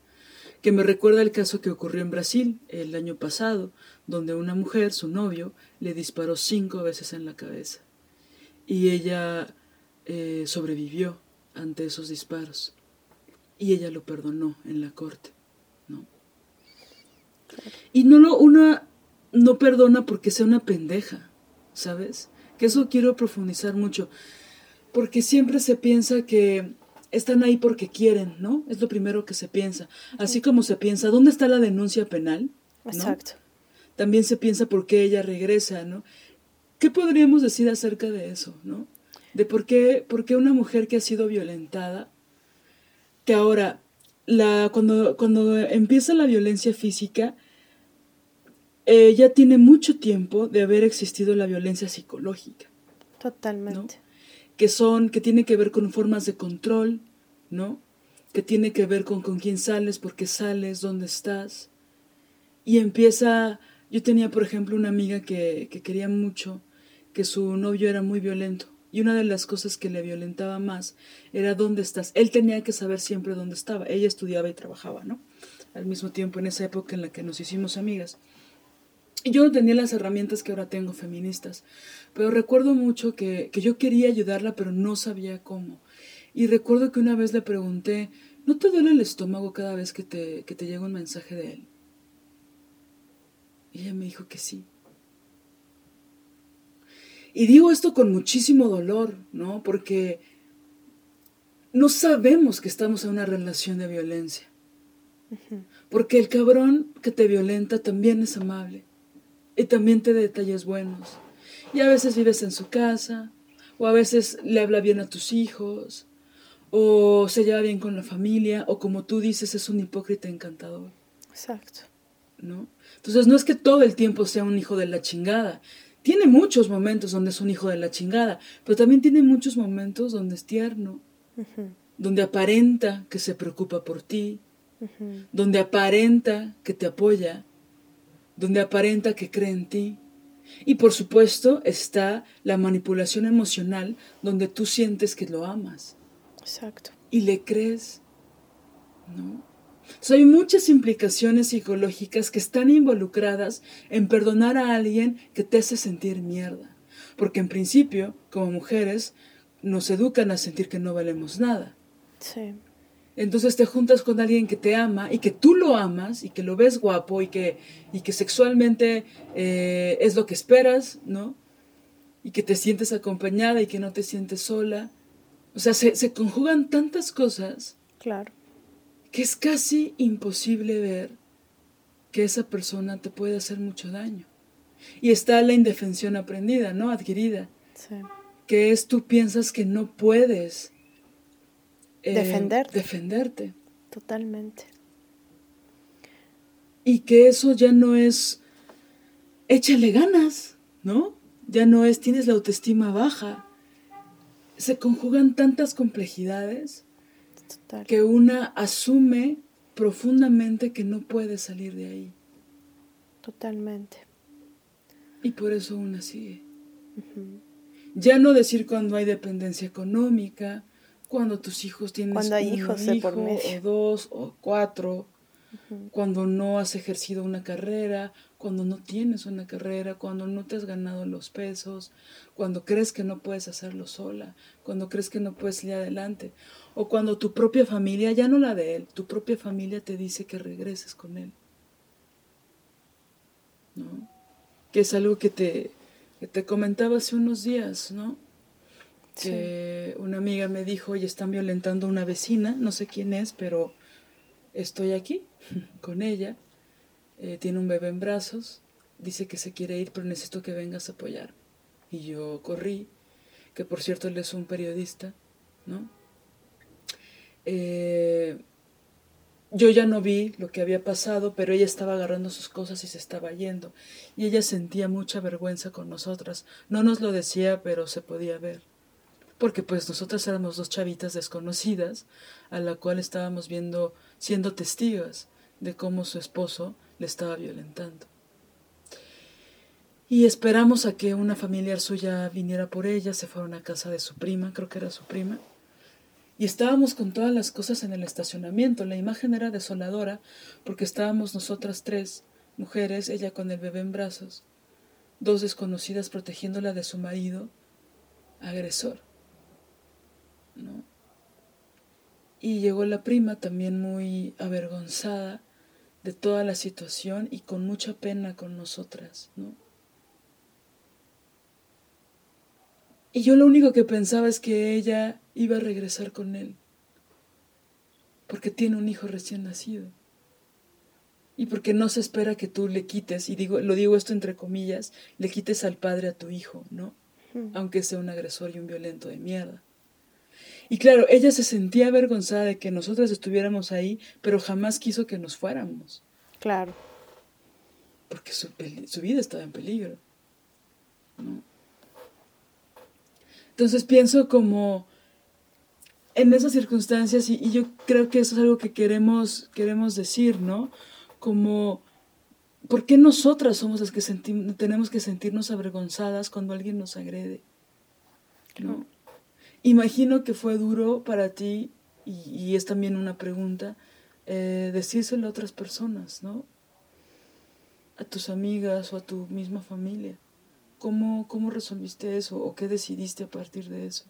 [SPEAKER 1] Que me recuerda el caso que ocurrió en Brasil el año pasado, donde una mujer, su novio, le disparó cinco veces en la cabeza. Y ella eh, sobrevivió ante esos disparos. Y ella lo perdonó en la corte. ¿no? Y no lo, una no perdona porque sea una pendeja, ¿sabes? Que eso quiero profundizar mucho. Porque siempre se piensa que están ahí porque quieren, ¿no? Es lo primero que se piensa. Así como se piensa, ¿dónde está la denuncia penal?
[SPEAKER 2] Exacto.
[SPEAKER 1] También se piensa por qué ella regresa, ¿no? ¿Qué podríamos decir acerca de eso, ¿no? De por qué, por qué una mujer que ha sido violentada, que ahora, la, cuando, cuando empieza la violencia física, eh, ya tiene mucho tiempo de haber existido la violencia psicológica.
[SPEAKER 2] Totalmente.
[SPEAKER 1] Que son, que tiene que ver con formas de control, ¿no? Que tiene que ver con con quién sales, por qué sales, dónde estás. Y empieza, yo tenía por ejemplo una amiga que, que quería mucho, que su novio era muy violento y una de las cosas que le violentaba más era dónde estás. Él tenía que saber siempre dónde estaba. Ella estudiaba y trabajaba, ¿no? Al mismo tiempo, en esa época en la que nos hicimos amigas. Y yo no tenía las herramientas que ahora tengo feministas. Pero recuerdo mucho que, que yo quería ayudarla, pero no sabía cómo. Y recuerdo que una vez le pregunté, ¿no te duele el estómago cada vez que te, que te llega un mensaje de él? Y ella me dijo que sí. Y digo esto con muchísimo dolor, ¿no? Porque no sabemos que estamos en una relación de violencia. Porque el cabrón que te violenta también es amable y también te da detalles buenos. Y a veces vives en su casa, o a veces le habla bien a tus hijos, o se lleva bien con la familia, o como tú dices, es un hipócrita encantador.
[SPEAKER 2] Exacto.
[SPEAKER 1] ¿No? Entonces no es que todo el tiempo sea un hijo de la chingada, tiene muchos momentos donde es un hijo de la chingada, pero también tiene muchos momentos donde es tierno, donde aparenta que se preocupa por ti, donde aparenta que te apoya, donde aparenta que cree en ti. Y por supuesto está la manipulación emocional donde tú sientes que lo amas.
[SPEAKER 2] Exacto.
[SPEAKER 1] Y le crees, ¿no? Hay muchas implicaciones psicológicas que están involucradas en perdonar a alguien que te hace sentir mierda. Porque en principio, como mujeres, nos educan a sentir que no valemos nada.
[SPEAKER 2] Sí.
[SPEAKER 1] Entonces te juntas con alguien que te ama y que tú lo amas y que lo ves guapo y que, y que sexualmente eh, es lo que esperas, ¿no? Y que te sientes acompañada y que no te sientes sola. O sea, se, se conjugan tantas cosas.
[SPEAKER 2] Claro
[SPEAKER 1] que es casi imposible ver que esa persona te puede hacer mucho daño. Y está la indefensión aprendida, ¿no? Adquirida. Sí. Que es tú piensas que no puedes
[SPEAKER 2] eh, defenderte.
[SPEAKER 1] defenderte.
[SPEAKER 2] Totalmente.
[SPEAKER 1] Y que eso ya no es échale ganas, ¿no? Ya no es tienes la autoestima baja. Se conjugan tantas complejidades que una asume profundamente que no puede salir de ahí.
[SPEAKER 2] Totalmente.
[SPEAKER 1] Y por eso una sigue. Ya no decir cuando hay dependencia económica, cuando tus hijos tienen
[SPEAKER 2] cuando hay hijos hijo, por
[SPEAKER 1] o dos o cuatro, cuando no has ejercido una carrera, cuando no tienes una carrera, cuando no te has ganado los pesos, cuando crees que no puedes hacerlo sola, cuando crees que no puedes ir adelante, o cuando tu propia familia, ya no la de él, tu propia familia te dice que regreses con él. ¿No? Que es algo que te, te comentaba hace unos días, ¿no? Que una amiga me dijo, oye, están violentando a una vecina, no sé quién es, pero estoy aquí [LAUGHS] con ella eh, tiene un bebé en brazos, dice que se quiere ir, pero necesito que vengas a apoyar. Y yo corrí, que por cierto él es un periodista, ¿no? Eh, yo ya no vi lo que había pasado, pero ella estaba agarrando sus cosas y se estaba yendo. Y ella sentía mucha vergüenza con nosotras. No nos lo decía, pero se podía ver. Porque pues nosotras éramos dos chavitas desconocidas, a la cual estábamos viendo, siendo testigos de cómo su esposo le estaba violentando. Y esperamos a que una familiar suya viniera por ella, se fueron a casa de su prima, creo que era su prima. Y estábamos con todas las cosas en el estacionamiento. La imagen era desoladora porque estábamos nosotras tres, mujeres, ella con el bebé en brazos, dos desconocidas protegiéndola de su marido, agresor. ¿no? Y llegó la prima también muy avergonzada de toda la situación y con mucha pena con nosotras, ¿no? Y yo lo único que pensaba es que ella iba a regresar con él, porque tiene un hijo recién nacido. Y porque no se espera que tú le quites, y digo, lo digo esto entre comillas, le quites al padre a tu hijo, ¿no? Aunque sea un agresor y un violento de mierda. Y claro, ella se sentía avergonzada de que nosotras estuviéramos ahí, pero jamás quiso que nos fuéramos.
[SPEAKER 2] Claro.
[SPEAKER 1] Porque su, vida estaba en peligro. Entonces pienso como en esas circunstancias, y, yo creo que eso es algo que queremos, queremos decir, ¿no? Como, ¿por qué nosotras somos las que tenemos que sentirnos avergonzadas cuando alguien nos agrede? ¿No? Imagino que fue duro para ti, y, es también una pregunta, eh, decírselo a otras personas, ¿no? A tus amigas o a tu misma familia. ¿Cómo, cómo resolviste eso o qué decidiste a partir de eso?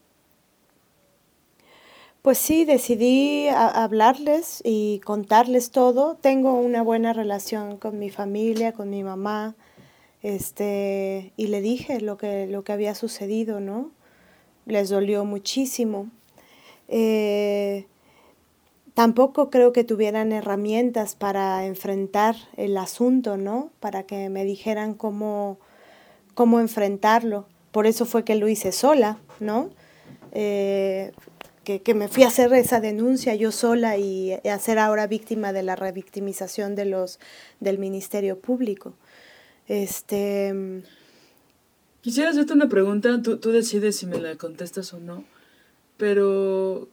[SPEAKER 2] Pues sí, decidí hablarles y contarles todo. Tengo una buena relación con mi familia, con mi mamá, este, y le dije lo que, lo que había sucedido, ¿no? Les dolió muchísimo. Eh, tampoco creo que tuvieran herramientas para enfrentar el asunto, ¿no? Para que me dijeran cómo, cómo enfrentarlo. Por eso fue que lo hice sola, ¿no? Eh, que, que, me fui a hacer esa denuncia yo sola y a ser ahora víctima de la revictimización de los, del Ministerio Público. Este,
[SPEAKER 1] Quisiera hacerte una pregunta, tú, decides si me la contestas o no, pero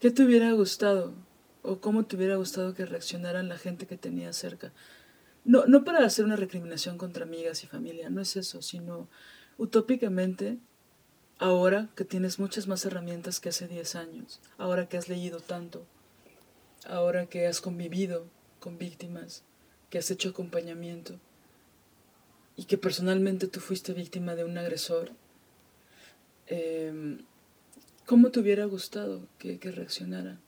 [SPEAKER 1] ¿qué te hubiera gustado o cómo te hubiera gustado que reaccionaran la gente que tenía cerca? No, no para hacer una recriminación contra amigas y familia, no es eso, sino utópicamente, ahora que tienes muchas más herramientas que hace 10 años, ahora que has leído tanto, ahora que has convivido con víctimas, que has hecho acompañamiento, y que personalmente tú fuiste víctima de un agresor, em, ¿cómo te hubiera gustado que, que reaccionara?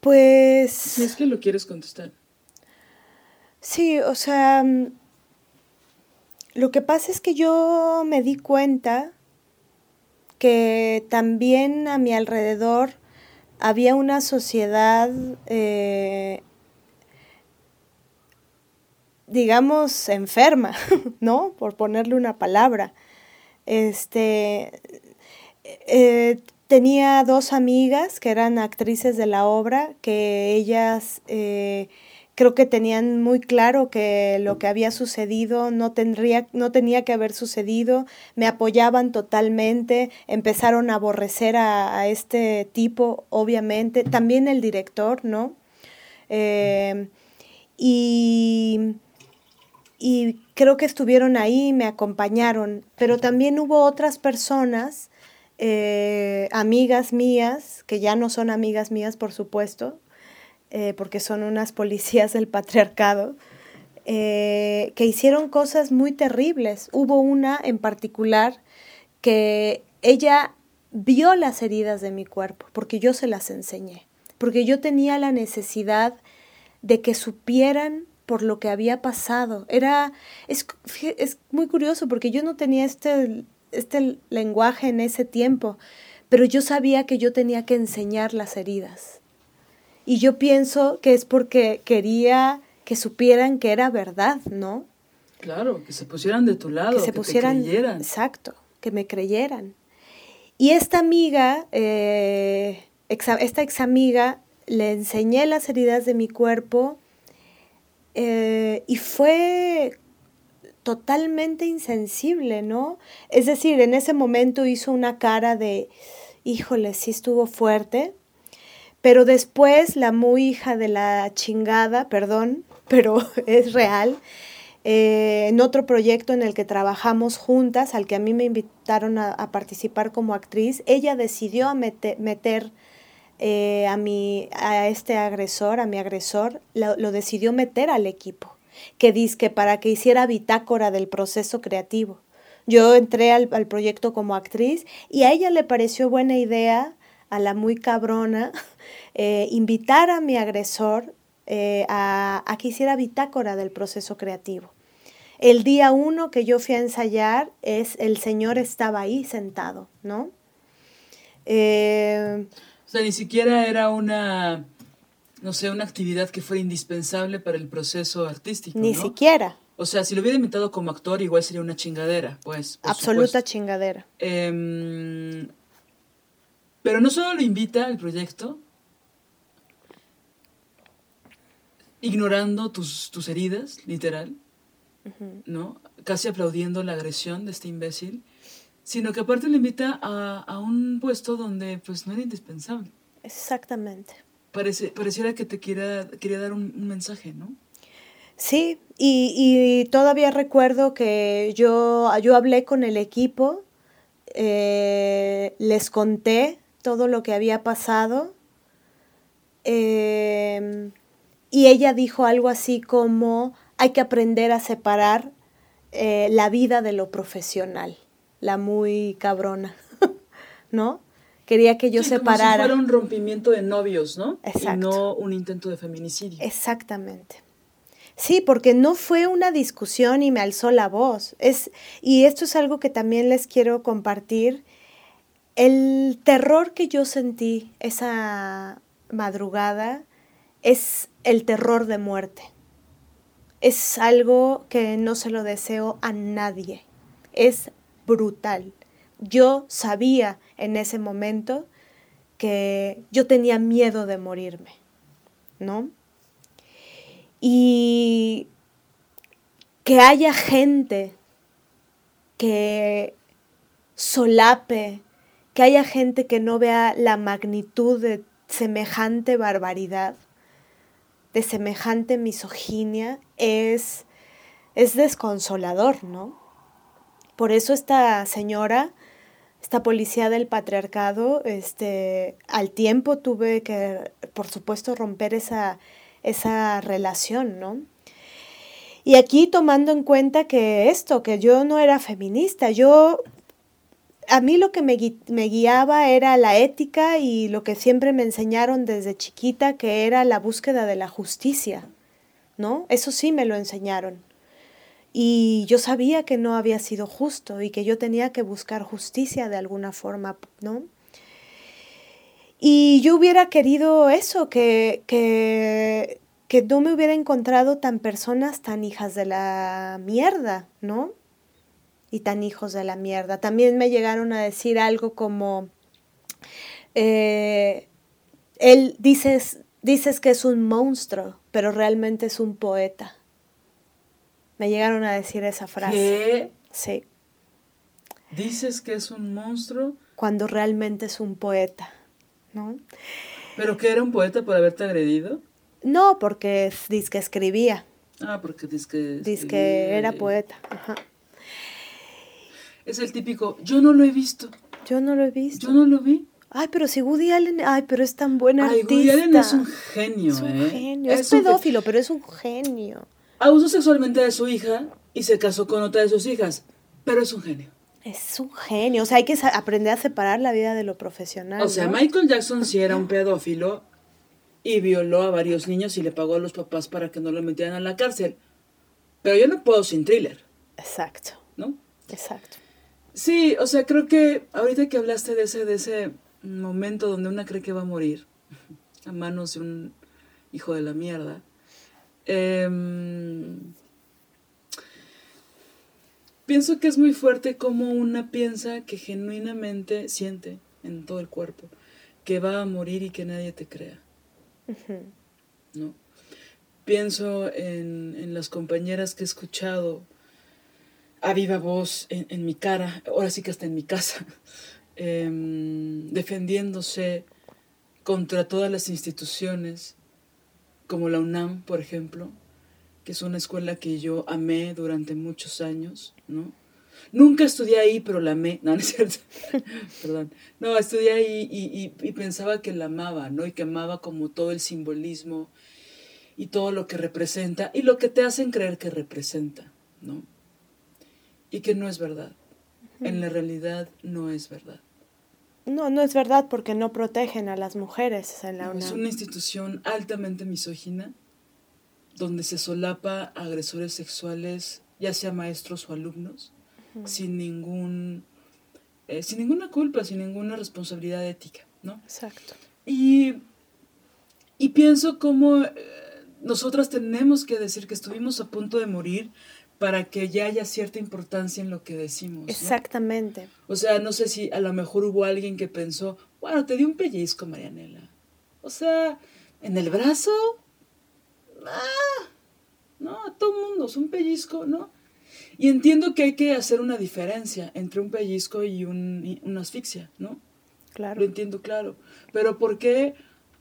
[SPEAKER 2] Pues...
[SPEAKER 1] Si es que lo quieres contestar.
[SPEAKER 2] Sí, o sea, mm, lo que pasa es que yo me di cuenta que también a mi alrededor había una sociedad, eh, digamos, enferma, [LAUGHS] ¿no? Por ponerle una palabra. Este, eh, tenía dos amigas que eran actrices de la obra, que ellas eh, creo que tenían muy claro que lo que había sucedido no, tendría, no tenía que haber sucedido, me apoyaban totalmente, empezaron a aborrecer a, este tipo, obviamente, también el director, ¿no? Eh, y, y creo que estuvieron ahí, me acompañaron, pero también hubo otras personas, eh, amigas mías, que ya no son amigas mías, por supuesto, eh, porque son unas policías del patriarcado, eh, que hicieron cosas muy terribles. Hubo una en particular que ella vio las heridas de mi cuerpo, porque yo se las enseñé, porque yo tenía la necesidad de que supieran por lo que había pasado. Era, es, es muy curioso porque yo no tenía este, este lenguaje en ese tiempo, pero yo sabía que yo tenía que enseñar las heridas. Y yo pienso que es porque quería que supieran que era verdad, ¿no?
[SPEAKER 1] Claro, que se pusieran de tu lado,
[SPEAKER 2] que se pusieran, creyeran. Exacto, que me creyeran. Y esta amiga, eh, esta ex amiga, le enseñé las heridas de mi cuerpo eh, y fue totalmente insensible, ¿no? Es decir, en ese momento hizo una cara de, híjole, sí estuvo fuerte, pero después la muy hija de la chingada, perdón, [LAUGHS] pero es real, eh, en otro proyecto en el que trabajamos juntas, al que a mí me invitaron a, participar como actriz, ella decidió meter, eh, a, mi, a este agresor, a mi agresor, lo, decidió meter al equipo, que dice para que hiciera bitácora del proceso creativo. Yo entré al, al proyecto como actriz y a ella le pareció buena idea a la muy cabrona, [LAUGHS] eh, invitar a mi agresor eh, a, que hiciera bitácora del proceso creativo. El día uno que yo fui a ensayar, es el señor estaba ahí sentado, ¿no?
[SPEAKER 1] Eh, o sea, ni siquiera era una, no sé, una actividad que fuera indispensable para el proceso artístico.
[SPEAKER 2] Ni siquiera.
[SPEAKER 1] O sea, si lo hubiera invitado como actor, igual sería una chingadera, pues.
[SPEAKER 2] Absoluta chingadera.
[SPEAKER 1] Eh, pero no solo lo invita al proyecto, ignorando tus, tus heridas, literal, ¿no? Casi aplaudiendo la agresión de este imbécil, sino que aparte lo invita a, a un puesto donde pues no era indispensable.
[SPEAKER 2] Exactamente.
[SPEAKER 1] Parece, pareciera que te quiera, quería dar un, mensaje, ¿no?
[SPEAKER 2] Sí, y, y, todavía recuerdo que yo, yo hablé con el equipo, eh, les conté todo lo que había pasado. Em, y ella dijo algo así como, hay que aprender a separar eh, la vida de lo profesional, la muy cabrona, [LAUGHS] ¿no? Quería que yo separara.
[SPEAKER 1] Como si fuera un rompimiento de novios, ¿no? Exacto. Y no un intento de feminicidio.
[SPEAKER 2] Exactamente. Sí, porque no fue una discusión y me alzó la voz. Es, y esto es algo que también les quiero compartir el terror que yo sentí esa madrugada es el terror de muerte. Es algo que no se lo deseo a nadie. Es brutal. Yo sabía en ese momento que yo tenía miedo de morirme, ¿no? Y que haya gente que solape que haya gente que no vea la magnitud de semejante barbaridad, de semejante misoginia, es, es desconsolador, ¿no? Por eso esta señora, esta policía del patriarcado, este, al tiempo tuve que, por supuesto, romper esa, esa relación, ¿no? Y aquí tomando en cuenta que esto, que yo no era feminista, yo a mí lo que me, guiaba era la ética y lo que siempre me enseñaron desde chiquita, que era la búsqueda de la justicia, ¿no? Eso sí me lo enseñaron. Y yo sabía que no había sido justo y que yo tenía que buscar justicia de alguna forma, ¿no? Y yo hubiera querido eso, que, que, que no me hubiera encontrado tan personas tan hijas de la mierda, ¿no? Y tan hijos de la mierda. También me llegaron a decir algo como, eh, él dices, dices que es un monstruo, pero realmente es un poeta. Me llegaron a decir esa frase. ¿Qué? Sí.
[SPEAKER 1] ¿Dices que es un monstruo?
[SPEAKER 2] Cuando realmente es un poeta, ¿no?
[SPEAKER 1] ¿Pero que era un poeta por haberte agredido?
[SPEAKER 2] No, porque dice que escribía.
[SPEAKER 1] Ah, porque dice que...
[SPEAKER 2] Dice que era poeta. Ajá.
[SPEAKER 1] Es el típico, yo no lo he visto.
[SPEAKER 2] Yo no lo he visto.
[SPEAKER 1] Yo no lo vi.
[SPEAKER 2] Ay, pero si Woody Allen, ay, pero es tan buen ay, artista.
[SPEAKER 1] Woody Allen es un genio,
[SPEAKER 2] es un
[SPEAKER 1] ¿eh?
[SPEAKER 2] genio. Es, pedófilo, pero es un genio.
[SPEAKER 1] Abusó sexualmente de su hija y se casó con otra de sus hijas, pero es un genio.
[SPEAKER 2] Es un genio, o sea, hay que aprender a separar la vida de lo profesional.
[SPEAKER 1] O sea, Michael Jackson sí era un pedófilo y violó a varios niños y le pagó a los papás para que no lo metieran a la cárcel. Pero yo no puedo sin thriller.
[SPEAKER 2] Exacto.
[SPEAKER 1] ¿No?
[SPEAKER 2] Exacto.
[SPEAKER 1] Sí, o sea, creo que ahorita que hablaste de ese, de ese momento donde una cree que va a morir a manos de un hijo de la mierda, em, pienso que es muy fuerte como una piensa que genuinamente siente en todo el cuerpo que va a morir y que nadie te crea. ¿No? Pienso en, en, las compañeras que he escuchado a viva voz en, en mi cara, ahora sí que está en mi casa, [LAUGHS] Em, defendiéndose contra todas las instituciones, como la UNAM, por ejemplo, que es una escuela que yo amé durante muchos años, ¿no? Nunca estudié ahí, pero la amé. [LAUGHS] No, no es cierto. [LAUGHS] Perdón. No, estudié ahí y, y, pensaba que la amaba, ¿no? Y que amaba como todo el simbolismo y todo lo que representa y lo que te hacen creer que representa, ¿no? Y que no es verdad. En la realidad no es verdad.
[SPEAKER 2] No, no es verdad porque no protegen a las mujeres en la UNAM.
[SPEAKER 1] Es una institución altamente misógina donde se solapa agresores sexuales, ya sea maestros o alumnos, sin ningún eh, sin ninguna culpa, sin ninguna responsabilidad ética, ¿no?
[SPEAKER 2] Exacto.
[SPEAKER 1] Y, y pienso como eh, nosotras tenemos que decir que estuvimos a punto de morir para que ya haya cierta importancia en lo que decimos.
[SPEAKER 2] Exactamente.
[SPEAKER 1] O sea, no sé si a lo mejor hubo alguien que pensó, bueno, te di un pellizco, Marianela. O sea, en el brazo, ah, no, a todo mundo, es un pellizco, ¿no? Y entiendo que hay que hacer una diferencia entre un pellizco y, un, una asfixia, ¿no?
[SPEAKER 2] Claro.
[SPEAKER 1] Lo entiendo, claro. Pero ¿por qué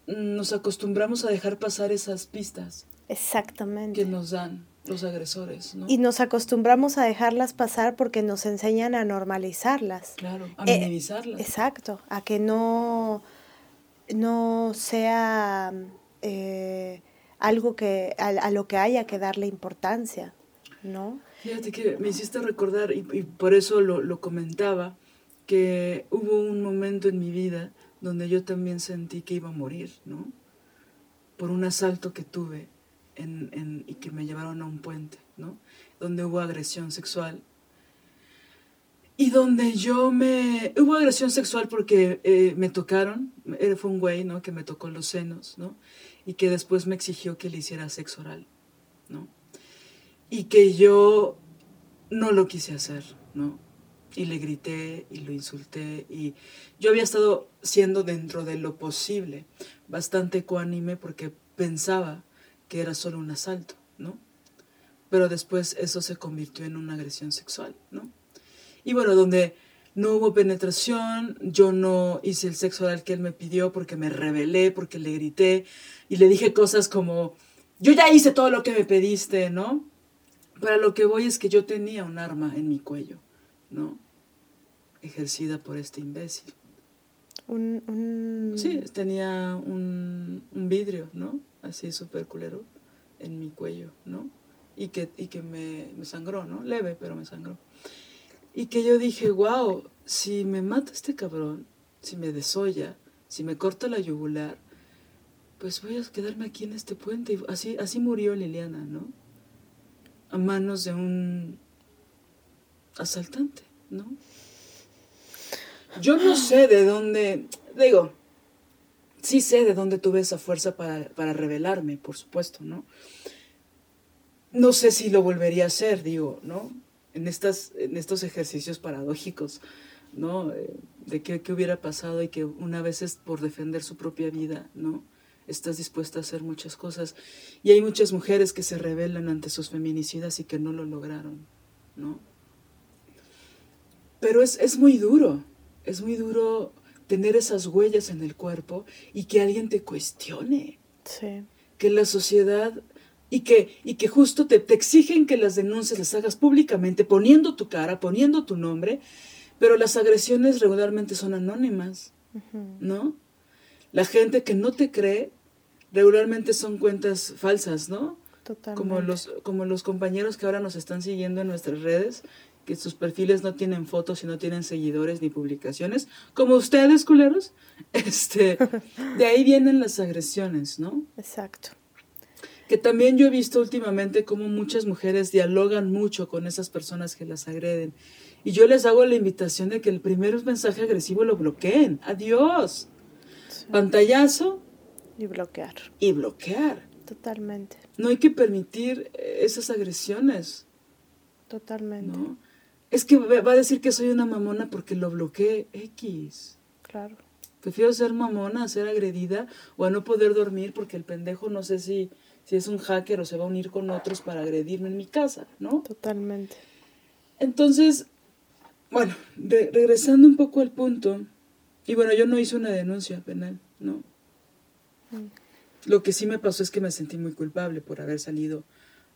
[SPEAKER 1] nos acostumbramos a dejar pasar esas pistas?
[SPEAKER 2] Exactamente.
[SPEAKER 1] Que nos dan los agresores. ¿no?
[SPEAKER 2] Y nos acostumbramos a dejarlas pasar porque nos enseñan a normalizarlas.
[SPEAKER 1] Claro, a eh, minimizarlas.
[SPEAKER 2] exacto, a que no, no sea eh, algo que a, lo que haya que darle importancia, ¿no?
[SPEAKER 1] Fíjate que me hiciste recordar, y, y por eso lo, lo comentaba, que hubo un momento en mi vida donde yo también sentí que iba a morir, ¿no? Por un asalto que tuve en, y que me llevaron a un puente, ¿no? Donde hubo agresión sexual. Y donde yo me... Hubo agresión sexual porque eh, me tocaron, eh, fue un güey, ¿no? Que me tocó los senos, ¿no? Y que después me exigió que le hiciera sexo oral, ¿no? Y que yo no lo quise hacer, ¿no? Y le grité y lo insulté y yo había estado siendo dentro de lo posible bastante ecuánime porque pensaba que era solo un asalto, ¿no? Pero después eso se convirtió en una agresión sexual, ¿no? Y bueno, donde no hubo penetración, yo no hice el sexo oral que él me pidió porque me rebelé, porque le grité y le dije cosas como, yo ya hice todo lo que me pediste, ¿no? Para lo que voy es que yo tenía un arma en mi cuello, ¿no? Ejercida por este imbécil.
[SPEAKER 2] Un,
[SPEAKER 1] Sí, tenía un, un vidrio, ¿no? Así súper culero en mi cuello, ¿no? Y que, y que me, sangró, ¿no? Leve, pero me sangró. Y que yo dije, wow, si me mata este cabrón, si me desolla, si me corta la yugular, pues voy a quedarme aquí en este puente. Y así, así murió Liliana, ¿no? a manos de un asaltante, ¿no? Yo no sé de dónde, digo, sí sé de dónde tuve esa fuerza para, para revelarme, por supuesto, ¿no? No sé si lo volvería a hacer, digo, ¿no? En, estas, en estos ejercicios paradójicos, ¿no? Eh, de qué, qué hubiera pasado y que una vez es por defender su propia vida, ¿no? Estás dispuesta a hacer muchas cosas. Y hay muchas mujeres que se rebelan ante sus feminicidas y que no lo lograron, ¿no? Pero es, es muy duro, es muy duro tener esas huellas en el cuerpo y que alguien te cuestione.
[SPEAKER 2] Sí.
[SPEAKER 1] Que la sociedad y que, y que justo te, te, exigen que las denuncias las hagas públicamente, poniendo tu cara, poniendo tu nombre, pero las agresiones regularmente son anónimas, uh -huh. ¿no? La gente que no te cree regularmente son cuentas falsas, ¿no?
[SPEAKER 2] Totalmente.
[SPEAKER 1] Como los, como los compañeros que ahora nos están siguiendo en nuestras redes, que sus perfiles no tienen fotos y no tienen seguidores ni publicaciones, como ustedes, culeros, [LAUGHS] este, de ahí vienen las agresiones, ¿no?
[SPEAKER 2] Exacto.
[SPEAKER 1] Que también yo he visto últimamente cómo muchas mujeres dialogan mucho con esas personas que las agreden. Y yo les hago la invitación de que el primer mensaje agresivo lo bloqueen. Adiós. Sí. Pantallazo.
[SPEAKER 2] Y bloquear.
[SPEAKER 1] Y bloquear.
[SPEAKER 2] Totalmente.
[SPEAKER 1] No hay que permitir esas agresiones.
[SPEAKER 2] Totalmente.
[SPEAKER 1] ¿no? Es que va a decir que soy una mamona porque lo bloqueé X.
[SPEAKER 2] Claro.
[SPEAKER 1] Prefiero ser mamona a ser agredida o a no poder dormir porque el pendejo no sé si, si es un hacker o se va a unir con otros para agredirme en mi casa, ¿no?
[SPEAKER 2] Totalmente.
[SPEAKER 1] Entonces, bueno, re regresando un poco al punto, y bueno, yo no hice una denuncia penal, ¿no? Mm. Lo que sí me pasó es que me sentí muy culpable por haber salido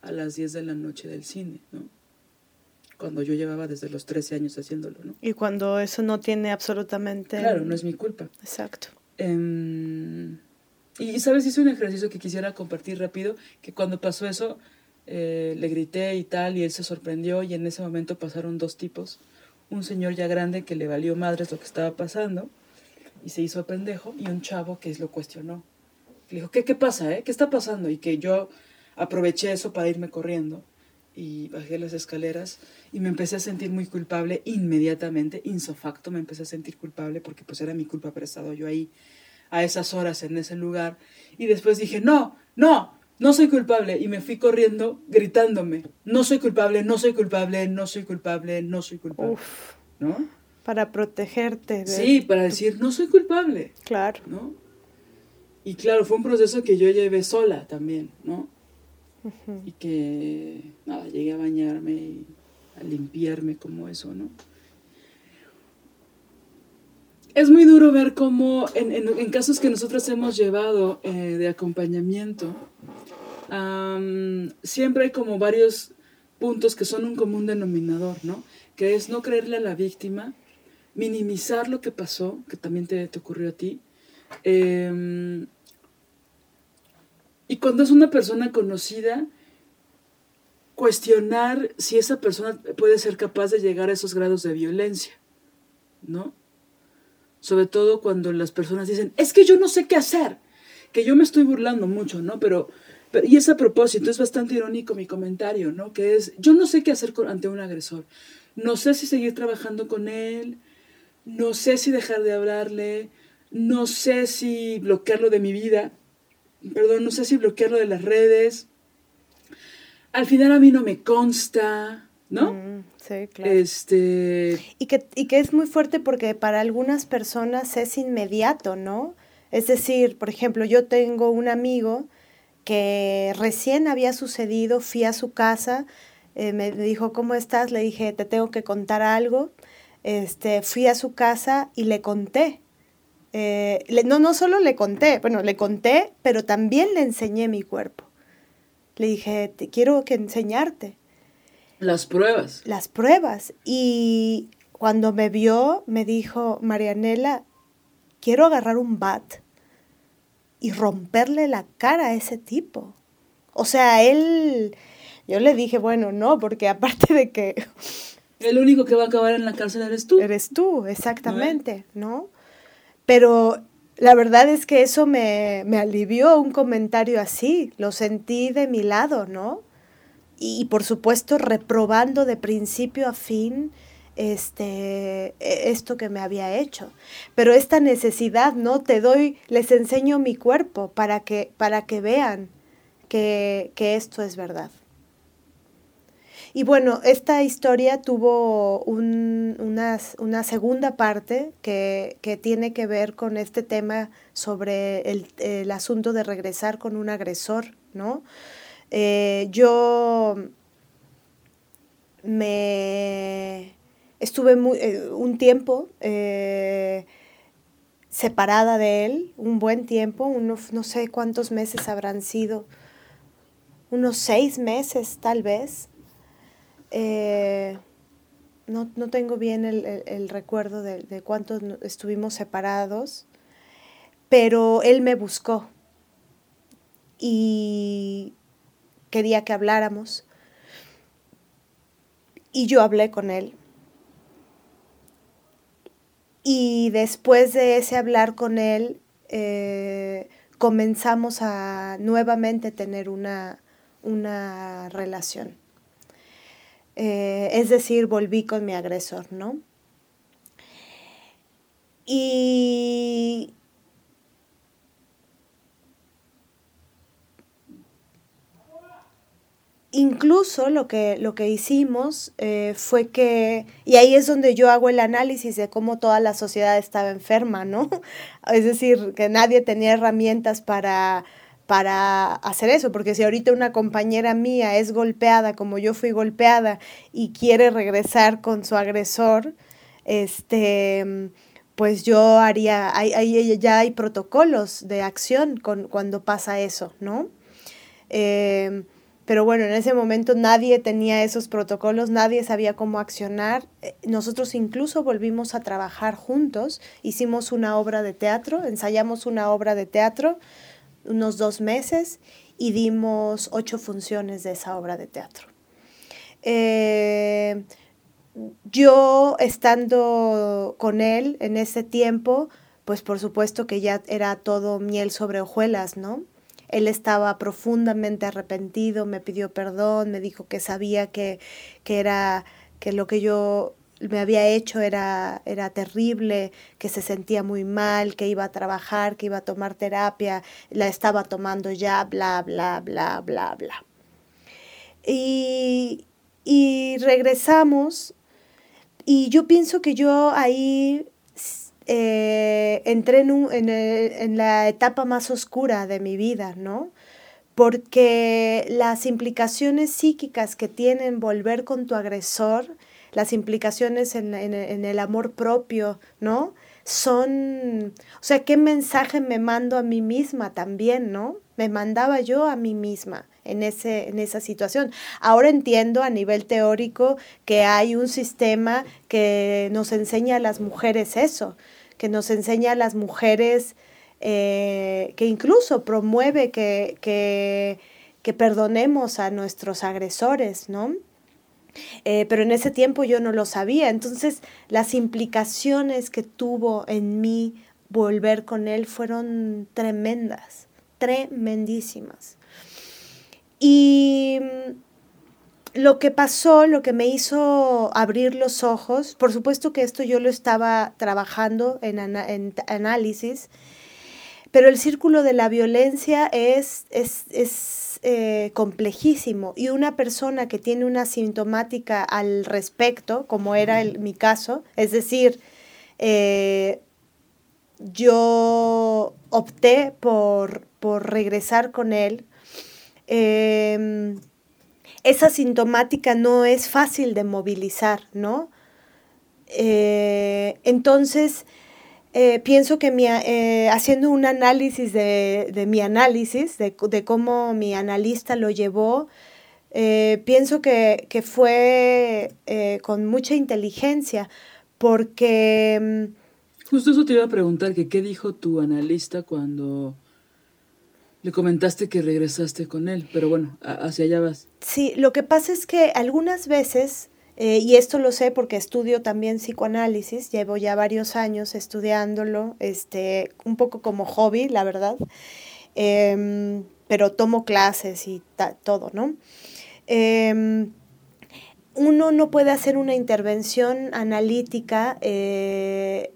[SPEAKER 1] a las 10 de la noche del cine, ¿no? Cuando yo llevaba desde los 13 años haciéndolo, ¿no?
[SPEAKER 2] Y cuando eso no tiene absolutamente...
[SPEAKER 1] Claro, no es mi culpa.
[SPEAKER 2] Exacto.
[SPEAKER 1] Um, y, ¿sabes? Hice un ejercicio que quisiera compartir rápido, que cuando pasó eso, eh, le grité y tal, y él se sorprendió, y en ese momento pasaron dos tipos. Un señor ya grande que le valió madres lo que estaba pasando, y se hizo pendejo, y un chavo que lo cuestionó. Le dijo, ¿qué, qué pasa, eh? ¿Qué está pasando? Y que yo aproveché eso para irme corriendo y bajé las escaleras y me empecé a sentir muy culpable inmediatamente, insofacto me empecé a sentir culpable porque pues era mi culpa haber estado yo ahí a esas horas en ese lugar y después dije, no, no, no soy culpable y me fui corriendo gritándome, no soy culpable, no soy culpable, no soy culpable, no soy culpable.
[SPEAKER 2] Uf,
[SPEAKER 1] ¿No?
[SPEAKER 2] Para protegerte. De
[SPEAKER 1] Sí, para decir, no soy culpable.
[SPEAKER 2] Claro.
[SPEAKER 1] ¿No? Y claro, fue un proceso que yo llevé sola también, ¿no?
[SPEAKER 2] Uh -huh.
[SPEAKER 1] y que nada, llegué a bañarme y a limpiarme como eso, ¿no? Es muy duro ver cómo en, en, en casos que nosotros hemos llevado eh, de acompañamiento, um, siempre hay como varios puntos que son un común denominador, ¿no? Que es no creerle a la víctima, minimizar lo que pasó, que también te, te ocurrió a ti, eh, y cuando es una persona conocida, cuestionar si esa persona puede ser capaz de llegar a esos grados de violencia, ¿no? Sobre todo cuando las personas dicen, es que yo no sé qué hacer, que yo me estoy burlando mucho, ¿no? Pero, y es a propósito, es bastante irónico mi comentario, ¿no? Que es, yo no sé qué hacer ante un agresor, no sé si seguir trabajando con él, no sé si dejar de hablarle, no sé si bloquearlo de mi vida, perdón, no sé si bloquearlo de las redes. Al final a mí no me consta, ¿no?
[SPEAKER 2] Mm, sí, claro.
[SPEAKER 1] Este...
[SPEAKER 2] Y que, y que es muy fuerte porque para algunas personas es inmediato, ¿no? Es decir, por ejemplo, yo tengo un amigo que recién había sucedido, fui a su casa, eh, me dijo, ¿cómo estás? Le dije, te tengo que contar algo. Este, fui a su casa y le conté eh, le, no, no solo le conté, bueno, le conté, pero también le enseñé mi cuerpo. Le dije, te quiero que enseñarte.
[SPEAKER 1] Las pruebas.
[SPEAKER 2] Las pruebas. Y cuando me vio, me dijo, Marianela, quiero agarrar un bat y romperle la cara a ese tipo. O sea, él, yo le dije, bueno, no, porque aparte de que...
[SPEAKER 1] El único que va a acabar en la cárcel eres tú.
[SPEAKER 2] Eres tú, exactamente, ¿no? Pero la verdad es que eso me, me, alivió un comentario así, lo sentí de mi lado, ¿no? y, por supuesto reprobando de principio a fin este, e, esto que me había hecho. Pero esta necesidad, ¿no? Te doy, les enseño mi cuerpo para que, para que vean que, esto es verdad. Y bueno, esta historia tuvo una, segunda parte que, tiene que ver con este tema sobre el, el asunto de regresar con un agresor, ¿no? Eh, yo me estuve eh, un tiempo eh, separada de él, un buen tiempo, unos, no sé cuántos meses habrán sido, unos seis meses tal vez. No, tengo bien el, recuerdo de, de cuánto estuvimos separados, pero él me buscó y quería que habláramos. Y yo hablé con él. Y después de ese hablar con él, eh, comenzamos a nuevamente tener una, una relación. Eh, es decir, volví con mi agresor, ¿no? Y Incluso lo que, lo que hicimos eh, fue que, y ahí es donde yo hago el análisis de cómo toda la sociedad estaba enferma, ¿no? [LAUGHS] Es decir, que nadie tenía herramientas para, para hacer eso, porque si ahorita una compañera mía es golpeada como yo fui golpeada y quiere regresar con su agresor, este, pues yo haría, ya hay protocolos de acción con, cuando pasa eso, ¿no? Eh, pero bueno, en ese momento nadie tenía esos protocolos, nadie sabía cómo accionar. Eh, nosotros incluso volvimos a trabajar juntos, hicimos una obra de teatro, ensayamos una obra de teatro unos dos meses y dimos ocho funciones de esa obra de teatro. Eh, yo estando con él en ese tiempo, pues por supuesto que ya era todo miel sobre hojuelas, ¿no? Él estaba profundamente arrepentido, me pidió perdón, me dijo que sabía que, era que lo que yo me había hecho era, era terrible, que se sentía muy mal, que iba a trabajar, que iba a tomar terapia, la estaba tomando ya, bla, bla, bla, bla, bla. Y, y regresamos y yo pienso que yo ahí eh, entré en, la etapa más oscura de mi vida, ¿no? Porque las implicaciones psíquicas que tienen volver con tu agresor, las implicaciones en, el amor propio, ¿no? Son, o sea, ¿qué mensaje me mando a mí misma también, ¿no? Me mandaba yo a mí misma en, ese, en esa situación. Ahora entiendo a nivel teórico que hay un sistema que nos enseña a las mujeres eso, que nos enseña a las mujeres, eh, que incluso promueve que, que, perdonemos a nuestros agresores, ¿no? Eh, pero en ese tiempo yo no lo sabía. Entonces las implicaciones que tuvo en mí volver con él fueron tremendas, tremendísimas. Y lo que pasó, lo que me hizo abrir los ojos, por supuesto que esto yo lo estaba trabajando en, análisis, pero el círculo de la violencia es, es, eh, complejísimo y una persona que tiene una sintomática al respecto, como era el, mi caso, es decir, eh, yo opté por, por regresar con él, eh, esa sintomática no es fácil de movilizar, ¿no? Eh, entonces, eh, pienso que mi, eh, haciendo un análisis de, mi análisis, de, cómo mi analista lo llevó, pienso que, que fue con mucha inteligencia, porque... Mm,
[SPEAKER 1] Justo eso te iba a preguntar, que qué dijo tu analista cuando le comentaste que regresaste con él, pero bueno, hacia allá vas.
[SPEAKER 2] Sí, lo que pasa es que algunas veces, eh, y esto lo sé porque estudio también psicoanálisis, llevo ya varios años estudiándolo, este, un poco como hobby, la verdad, em, pero tomo clases y todo, ¿no? Em, uno no puede hacer una intervención analítica. Eh,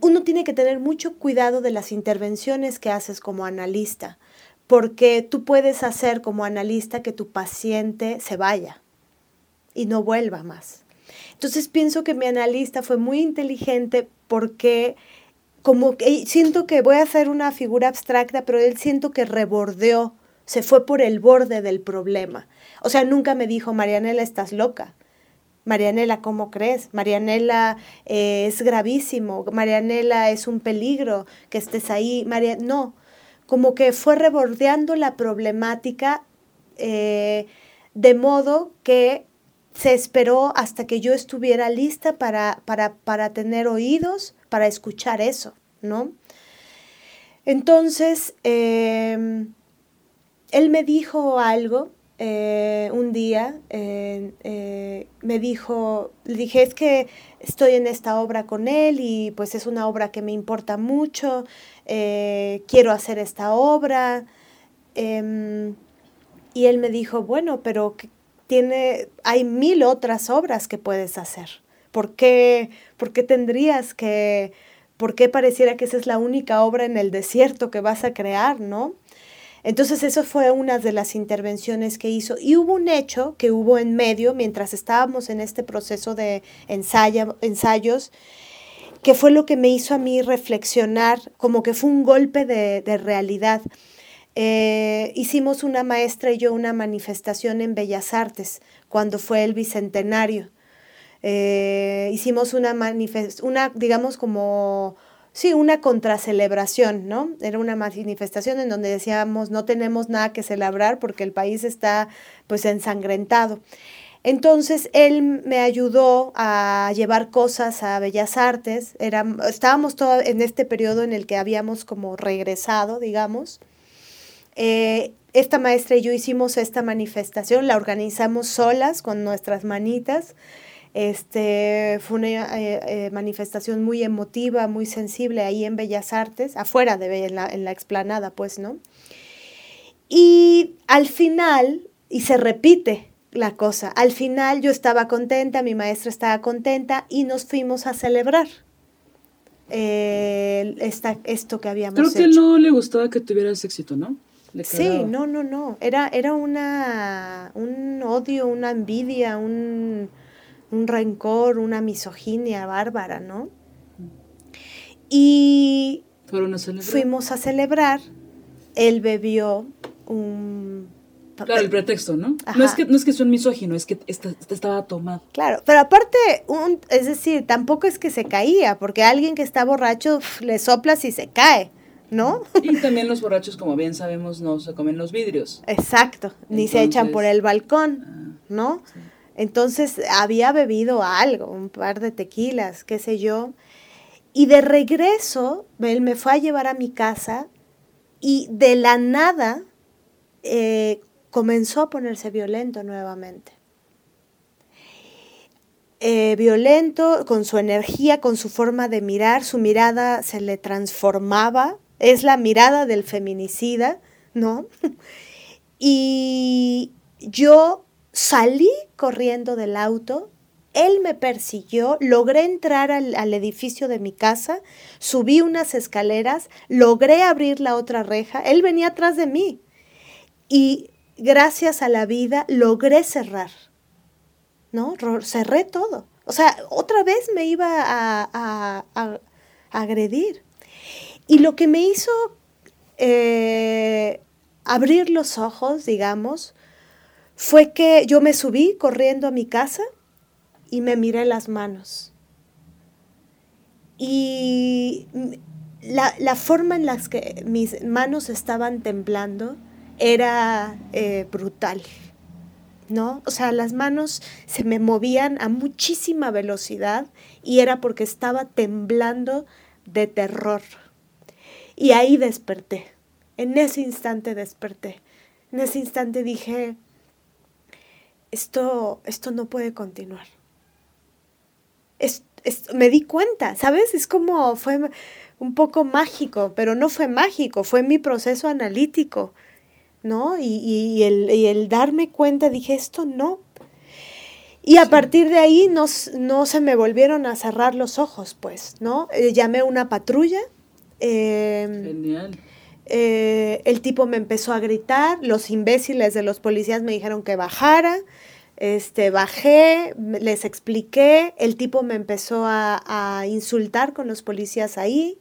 [SPEAKER 2] uno tiene que tener mucho cuidado de las intervenciones que haces como analista, porque tú puedes hacer como analista que tu paciente se vaya y no vuelva más. Entonces pienso que mi analista fue muy inteligente porque como que siento que voy a hacer una figura abstracta, pero él siento que rebordeó, se fue por el borde del problema. O sea, nunca me dijo, Marianela, estás loca. Marianela, ¿cómo crees? Marianela eh, es gravísimo, Marianela es un peligro que estés ahí. María, no, como que fue rebordeando la problemática eh, de modo que se esperó hasta que yo estuviera lista para, para, tener oídos, para escuchar eso, ¿no? Entonces, em, él me dijo algo eh, un día, eh, me dijo, le dije, es que estoy en esta obra con él y pues es una obra que me importa mucho, eh, quiero hacer esta obra. Em, y él me dijo, bueno, pero tiene, hay mil otras obras que puedes hacer. ¿Por qué, ¿Por qué tendrías que, por qué pareciera que esa es la única obra en el desierto que vas a crear, no? Entonces eso fue una de las intervenciones que hizo. Y hubo un hecho que hubo en medio, mientras estábamos en este proceso de ensayos, que fue lo que me hizo a mí reflexionar, como que fue un golpe de, de realidad. Eh, hicimos una maestra y yo una manifestación en Bellas Artes cuando fue el bicentenario. Eh, hicimos una manifestación, una, digamos como, sí, una contracelebración, ¿no? Era una manifestación en donde decíamos no tenemos nada que celebrar porque el país está pues ensangrentado. Entonces él me ayudó a llevar cosas a Bellas Artes. Era, estábamos en este periodo en el que habíamos como regresado, digamos. Eh, esta maestra y yo hicimos esta manifestación, la organizamos solas con nuestras manitas. Este, fue una eh, eh, manifestación muy emotiva, muy sensible ahí en Bellas Artes, afuera de en la, en la explanada, pues, ¿no? Y al final, y se repite la cosa, al final yo estaba contenta, mi maestra estaba contenta y nos fuimos a celebrar. esta, esto que habíamos
[SPEAKER 1] Creo que no le gustaba que tuvieras éxito, ¿no?
[SPEAKER 2] Sí, no, no, no. Era, era una, un odio, una envidia, un, un rencor, una misoginia bárbara, ¿no? Y fuimos a celebrar. Él bebió un...
[SPEAKER 1] Claro, el pretexto, ¿no? No es, que, no es que sea un misógino, es que estaba tomado.
[SPEAKER 2] Claro, pero aparte, un, es decir, tampoco es que se caía, porque alguien que está borracho le soplas y se cae. ¿no?
[SPEAKER 1] Y también los borrachos, como bien sabemos, no se comen los vidrios.
[SPEAKER 2] Exacto, ni se echan por el balcón, ah, ¿no? Entonces había bebido algo, un par de tequilas, qué sé yo. Y de regreso, él me fue a llevar a mi casa y de la nada eh, comenzó a ponerse violento nuevamente. Eh, violento, con su energía, con su forma de mirar, su mirada se le transformaba es la mirada del feminicida, ¿no? [LAUGHS] Y yo salí corriendo del auto, él me persiguió, logré entrar al, al, edificio de mi casa, subí unas escaleras, logré abrir la otra reja, él venía atrás de mí y gracias a la vida logré cerrar, ¿no? Cerré todo. O sea, otra vez me iba a, a, a agredir. Y lo que me hizo eh, abrir los ojos, digamos, fue que yo me subí corriendo a mi casa y me miré las manos. Y la, forma en la que mis manos estaban temblando era eh, brutal, ¿no? O sea, las manos se me movían a muchísima velocidad y era porque estaba temblando de terror. Y ahí desperté. En ese instante desperté. En ese instante dije, esto, esto no puede continuar. me di cuenta, ¿sabes? Es como, fue un poco mágico, pero no fue mágico, fue mi proceso analítico. ¿No? Y, el, el, darme cuenta, dije, esto no. Y a partir de ahí no, no, se me volvieron a cerrar los ojos, pues, ¿no? Eh, llamé a una patrulla. Em, Genial. Eh, el tipo me empezó a gritar, los imbéciles de los policías me dijeron que bajara, este, bajé, les expliqué, el tipo me empezó a, insultar con los policías ahí,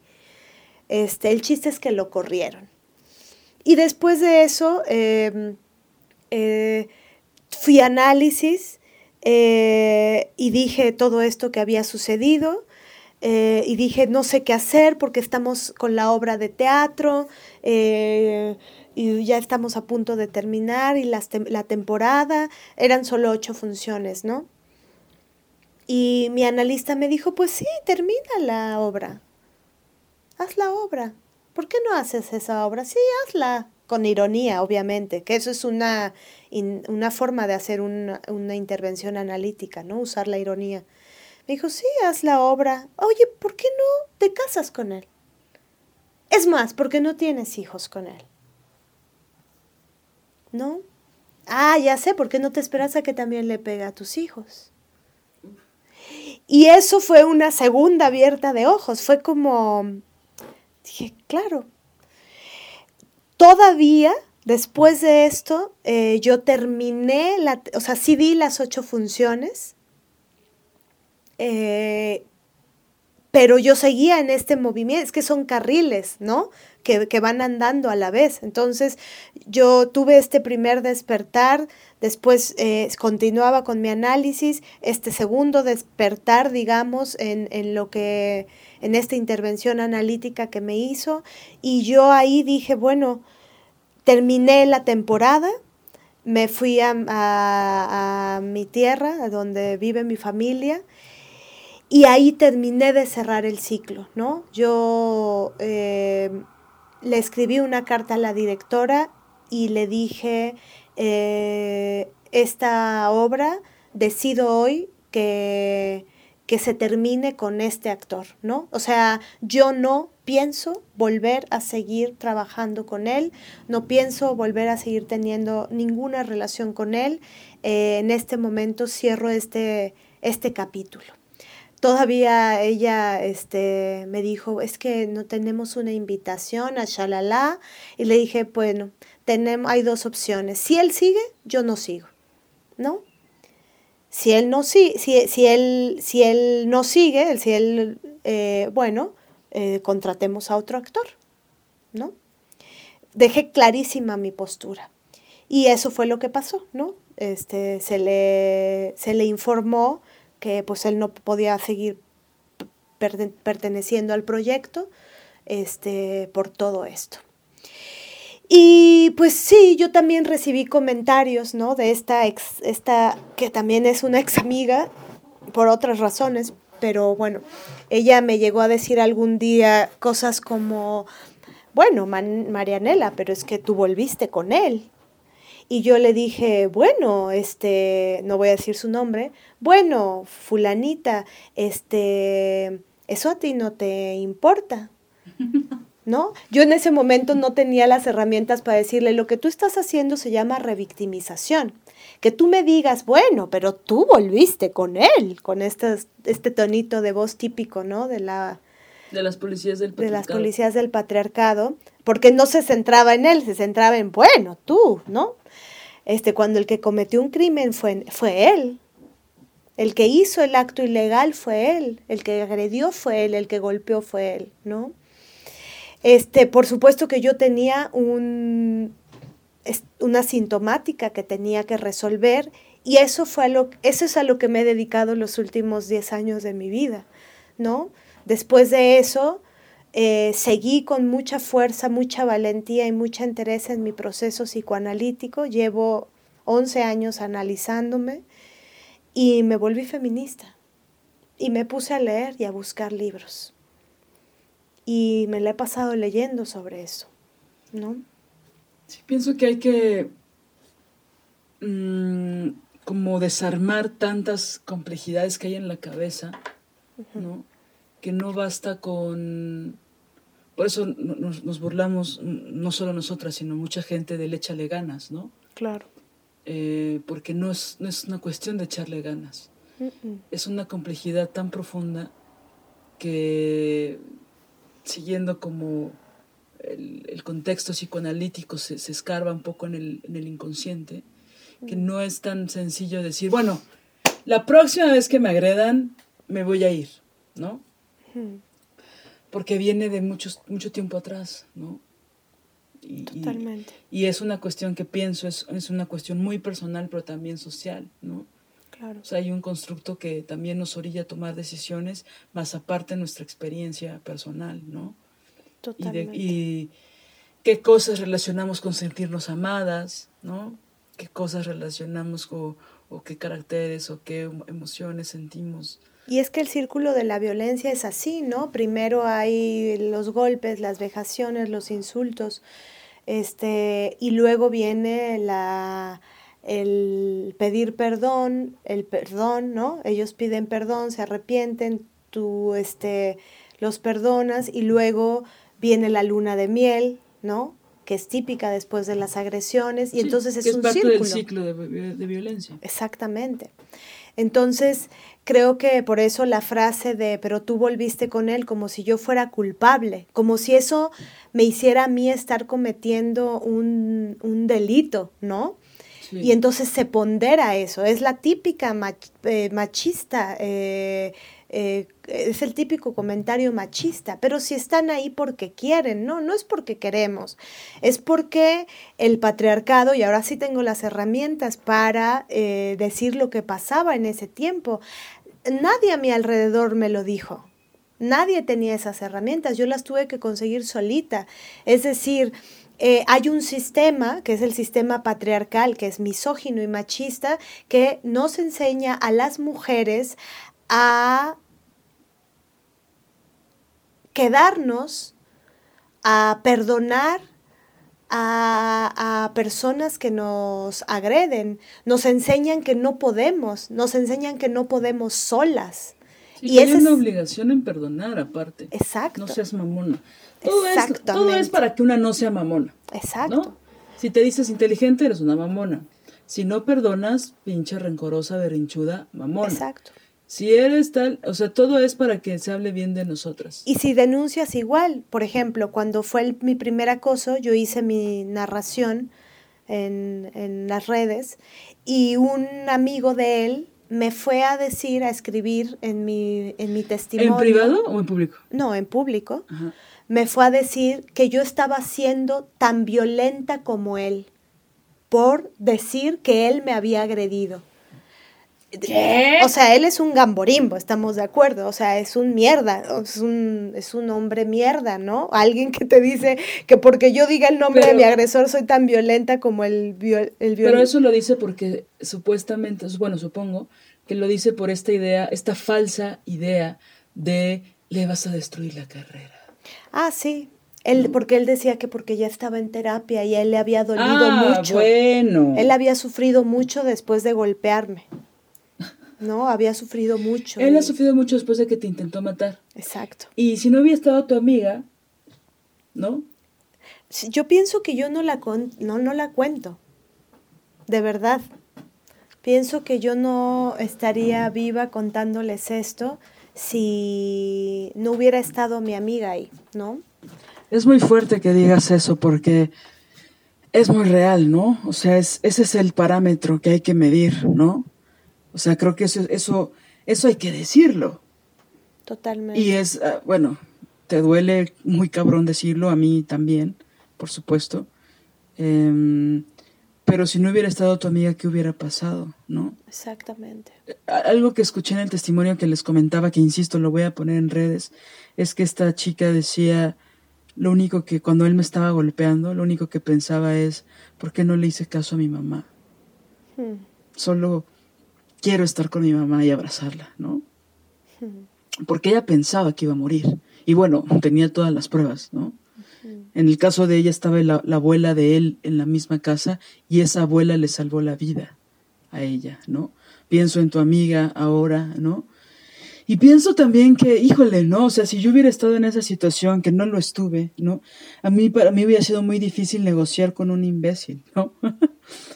[SPEAKER 2] este, el chiste es que lo corrieron. Y después de eso em, eh, fui a análisis eh, y dije todo esto que había sucedido. Eh, y dije, no sé qué hacer porque estamos con la obra de teatro y ya estamos a punto de terminar y la temporada, eran solo ocho funciones, ¿no? Y mi analista me dijo, pues sí, termina la obra, haz la obra. ¿Por qué no haces esa obra? Sí, hazla. Con ironía, obviamente, que eso es una, una forma de hacer una, una intervención analítica, ¿no? Usar la ironía. Me dijo, sí, haz la obra. Oye, ¿por qué no te casas con él? Es más, ¿por qué no tienes hijos con él? ¿No? Ah, ya sé, ¿por qué no te esperas a que también le pegue a tus hijos? Y eso fue una segunda abierta de ojos, fue como, Dije, claro. Todavía, después de esto, eh, yo terminé, la, o sea, sí di las ocho funciones, eh, pero yo seguía en este movimiento, es que son carriles, ¿no? Que, van andando a la vez. Entonces yo tuve este primer despertar, después eh, continuaba con mi análisis, este segundo despertar, digamos, en, lo que en esta intervención analítica que me hizo y yo ahí dije, bueno, terminé la temporada, me fui a, mi tierra, a donde vive mi familia, y ahí terminé de cerrar el ciclo, ¿no? Yo eh, le escribí una carta a la directora y le dije, eh, esta obra decido hoy que que se termine con este actor, ¿no? O sea, yo no pienso volver a seguir trabajando con él, no pienso volver a seguir teniendo ninguna relación con él. Eh, en este momento cierro este, este capítulo. Todavía ella este, me dijo, es que no tenemos una invitación a Shalala. Y le dije, bueno, tenemos, hay dos opciones. Si él sigue, yo no sigo, ¿no? Si él no, si, si, él, si él no sigue, si él, eh, bueno, eh, contratemos a otro actor, ¿no? Dejé clarísima mi postura. Y eso fue lo que pasó, ¿no? Este, se, le, se le informó que pues él no podía seguir perteneciendo al proyecto este, por todo esto. Y pues sí, yo también recibí comentarios, ¿no? De esta ex, esta, que también es una ex amiga, por otras razones, pero bueno, ella me llegó a decir algún día cosas como, bueno, Marianela, pero es que tú volviste con él. Y yo le dije, bueno, este, no voy a decir su nombre, bueno, fulanita, este, eso a ti no te importa. [LAUGHS] ¿no? Yo en ese momento no tenía las herramientas para decirle, lo que tú estás haciendo se llama revictimización. Que tú me digas, bueno, pero tú volviste con él, con este, este tonito de voz típico, ¿no? De la...
[SPEAKER 1] De las policías del
[SPEAKER 2] patriarcado. De las policías del patriarcado, porque no se centraba en él, se centraba en, bueno, tú, ¿no? Este, cuando el que cometió un crimen fue, fue él, el que hizo el acto ilegal fue él, el que agredió fue él, el que golpeó fue él, ¿no? Este, por supuesto que yo tenía un, una sintomática que tenía que resolver y eso, fue lo, eso es a lo que me he dedicado los últimos 10 años de mi vida, ¿no? Después de eso, eh, seguí con mucha fuerza, mucha valentía y mucha interés en mi proceso psicoanalítico. Llevo 11 años analizándome y me volví feminista. Y me puse a leer y a buscar libros y me la he pasado leyendo sobre eso, ¿no?
[SPEAKER 1] Sí, pienso que hay que mm, como desarmar tantas complejidades que hay en la cabeza, ¿no? Que no basta con, por eso nos, burlamos, no solo nosotras, sino mucha gente del échale ganas, ¿no?
[SPEAKER 2] Claro.
[SPEAKER 1] Eh, porque no es, no es una cuestión de echarle ganas. Es una complejidad tan profunda que siguiendo como el, contexto psicoanalítico se, se, escarba un poco en el, en el inconsciente, que no es tan sencillo decir, bueno, la próxima vez que me agredan, me voy a ir, ¿no? Porque viene de muchos, mucho tiempo atrás, ¿no?
[SPEAKER 2] Y, Totalmente.
[SPEAKER 1] Y, es una cuestión que pienso, es, es, una cuestión muy personal, pero también social, ¿no?
[SPEAKER 2] Claro.
[SPEAKER 1] O sea, hay un constructo que también nos orilla a tomar decisiones, más aparte de nuestra experiencia personal, ¿no?
[SPEAKER 2] Totalmente.
[SPEAKER 1] Y, y qué cosas relacionamos con sentirnos amadas, ¿no? Qué cosas relacionamos con, o qué caracteres o qué emociones sentimos
[SPEAKER 2] y es que el círculo de la violencia es así, ¿no? Primero hay los golpes, las vejaciones, los insultos, este, y luego viene la, el pedir perdón, el perdón, ¿no? Ellos piden perdón, se arrepienten, tú este, los perdonas y luego viene la luna de miel, ¿no? que es típica después de las agresiones y entonces es,
[SPEAKER 1] es
[SPEAKER 2] un
[SPEAKER 1] parte
[SPEAKER 2] círculo.
[SPEAKER 1] del ciclo de, de violencia.
[SPEAKER 2] Exactamente. Entonces, creo que por eso la frase de, pero tú volviste con él como si yo fuera culpable, como si eso me hiciera a mí estar cometiendo un, un delito, ¿no? Y entonces se pondera eso, es la típica eh, machista eh, eh, es el típico comentario machista, pero si están ahí porque quieren, no, no es porque queremos, es porque el patriarcado, y ahora sí tengo las herramientas para eh, decir lo que pasaba en ese tiempo, nadie a mi alrededor me lo dijo. Nadie tenía esas herramientas, yo las tuve que conseguir solita. Es decir, eh, hay un sistema, que es el sistema patriarcal, que es misógino y machista, que nos enseña a las mujeres a quedarnos a perdonar a, personas que nos agreden, nos enseñan que no podemos, nos enseñan que no podemos solas.
[SPEAKER 1] y hay una obligación en perdonar aparte.
[SPEAKER 2] Exacto.
[SPEAKER 1] No seas mamona. Todo es, todo es para que una no sea mamona.
[SPEAKER 2] Exacto.
[SPEAKER 1] Si te dices inteligente, eres una mamona. Si no perdonas, pinche rencorosa, berrinchuda, mamona.
[SPEAKER 2] Exacto.
[SPEAKER 1] Si eres tal, o sea, todo es para que se hable bien de nosotras.
[SPEAKER 2] Y si denuncias igual, por ejemplo, cuando fue mi primer acoso, yo hice mi narración en, en las redes y un amigo de él me fue a decir, a escribir en mi, en mi testimonio.
[SPEAKER 1] ¿En privado o en público?
[SPEAKER 2] No, en público. Me fue a decir que yo estaba siendo tan violenta como él por decir que él me había agredido. O sea, él es un gamborimbo, estamos de acuerdo. O sea, es un mierda, es un, es un hombre mierda, ¿no? Alguien que te dice que porque yo diga el nombre de mi agresor soy tan violenta como el, el
[SPEAKER 1] Pero eso lo dice porque supuestamente, bueno, supongo que lo dice por esta idea, esta falsa idea de le vas a destruir la carrera.
[SPEAKER 2] Ah, sí. Él, porque él decía que porque ya estaba en terapia y a él le había dolido
[SPEAKER 1] ah,
[SPEAKER 2] mucho.
[SPEAKER 1] Bueno.
[SPEAKER 2] Él había sufrido mucho después de golpearme. No, había sufrido mucho.
[SPEAKER 1] Él ha sufrido mucho después de que te intentó matar.
[SPEAKER 2] Exacto.
[SPEAKER 1] Y si no hubiera estado tu amiga, ¿no?
[SPEAKER 2] Yo pienso que yo no la, no, no la cuento. De verdad. Pienso que yo no estaría viva contándoles esto si no hubiera estado mi amiga ahí, ¿no?
[SPEAKER 1] Es muy fuerte que digas eso porque es muy real, ¿no? O sea, es, ese es el parámetro que hay que medir, ¿no? O sea, creo que eso, eso, eso hay que decirlo.
[SPEAKER 2] Totalmente.
[SPEAKER 1] Y es, ah, bueno, te duele muy cabrón decirlo, a mí también, por supuesto. Em, pero si no hubiera estado tu amiga, ¿qué hubiera pasado? ¿No?
[SPEAKER 2] Exactamente.
[SPEAKER 1] Algo que escuché en el testimonio que les comentaba, que insisto, lo voy a poner en redes, es que esta chica decía, lo único que cuando él me estaba golpeando, lo único que pensaba es, ¿por qué no le hice caso a mi mamá? Hmm. Solo quiero estar con mi mamá y abrazarla, ¿no? Porque ella pensaba que iba a morir. Y bueno, tenía todas las pruebas, ¿no? En el caso de ella estaba la, abuela de él en la misma casa y esa abuela le salvó la vida a ella, ¿no? Pienso en tu amiga ahora, ¿no? Y pienso también que, híjole, ¿no? O sea, si yo hubiera estado en esa situación, que no lo estuve, ¿no? A mí, para mí hubiera sido muy difícil negociar con un imbécil, ¿no? [LAUGHS] o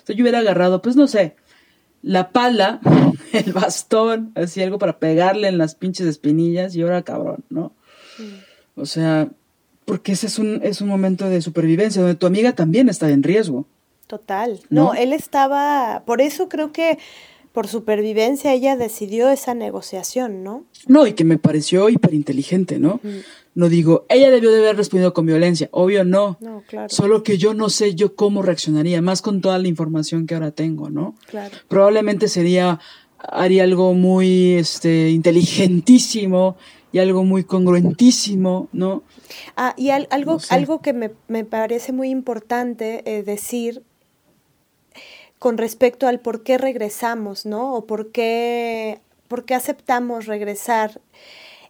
[SPEAKER 1] sea, yo hubiera agarrado, pues no sé, la pala, [LAUGHS] el bastón, así algo para pegarle en las pinches espinillas y ahora cabrón, ¿no? O sea, porque ese es un, es un momento de supervivencia donde tu amiga también está en riesgo.
[SPEAKER 2] Total. No, él estaba, por eso creo que por supervivencia ella decidió esa negociación, ¿no?
[SPEAKER 1] No, y que me pareció hiperinteligente, ¿no? No digo, ella debió de haber respondido con violencia, obvio no.
[SPEAKER 2] No, claro.
[SPEAKER 1] Solo que yo no sé yo cómo reaccionaría, más con toda la información que ahora tengo, ¿no?
[SPEAKER 2] Claro.
[SPEAKER 1] Probablemente sería, haría algo muy, este, inteligentísimo y algo muy congruentísimo, ¿no?
[SPEAKER 2] Ah, y algo, algo que me, me, parece muy importante eh, decir con respecto al por qué regresamos, ¿no? O por qué, por qué aceptamos regresar.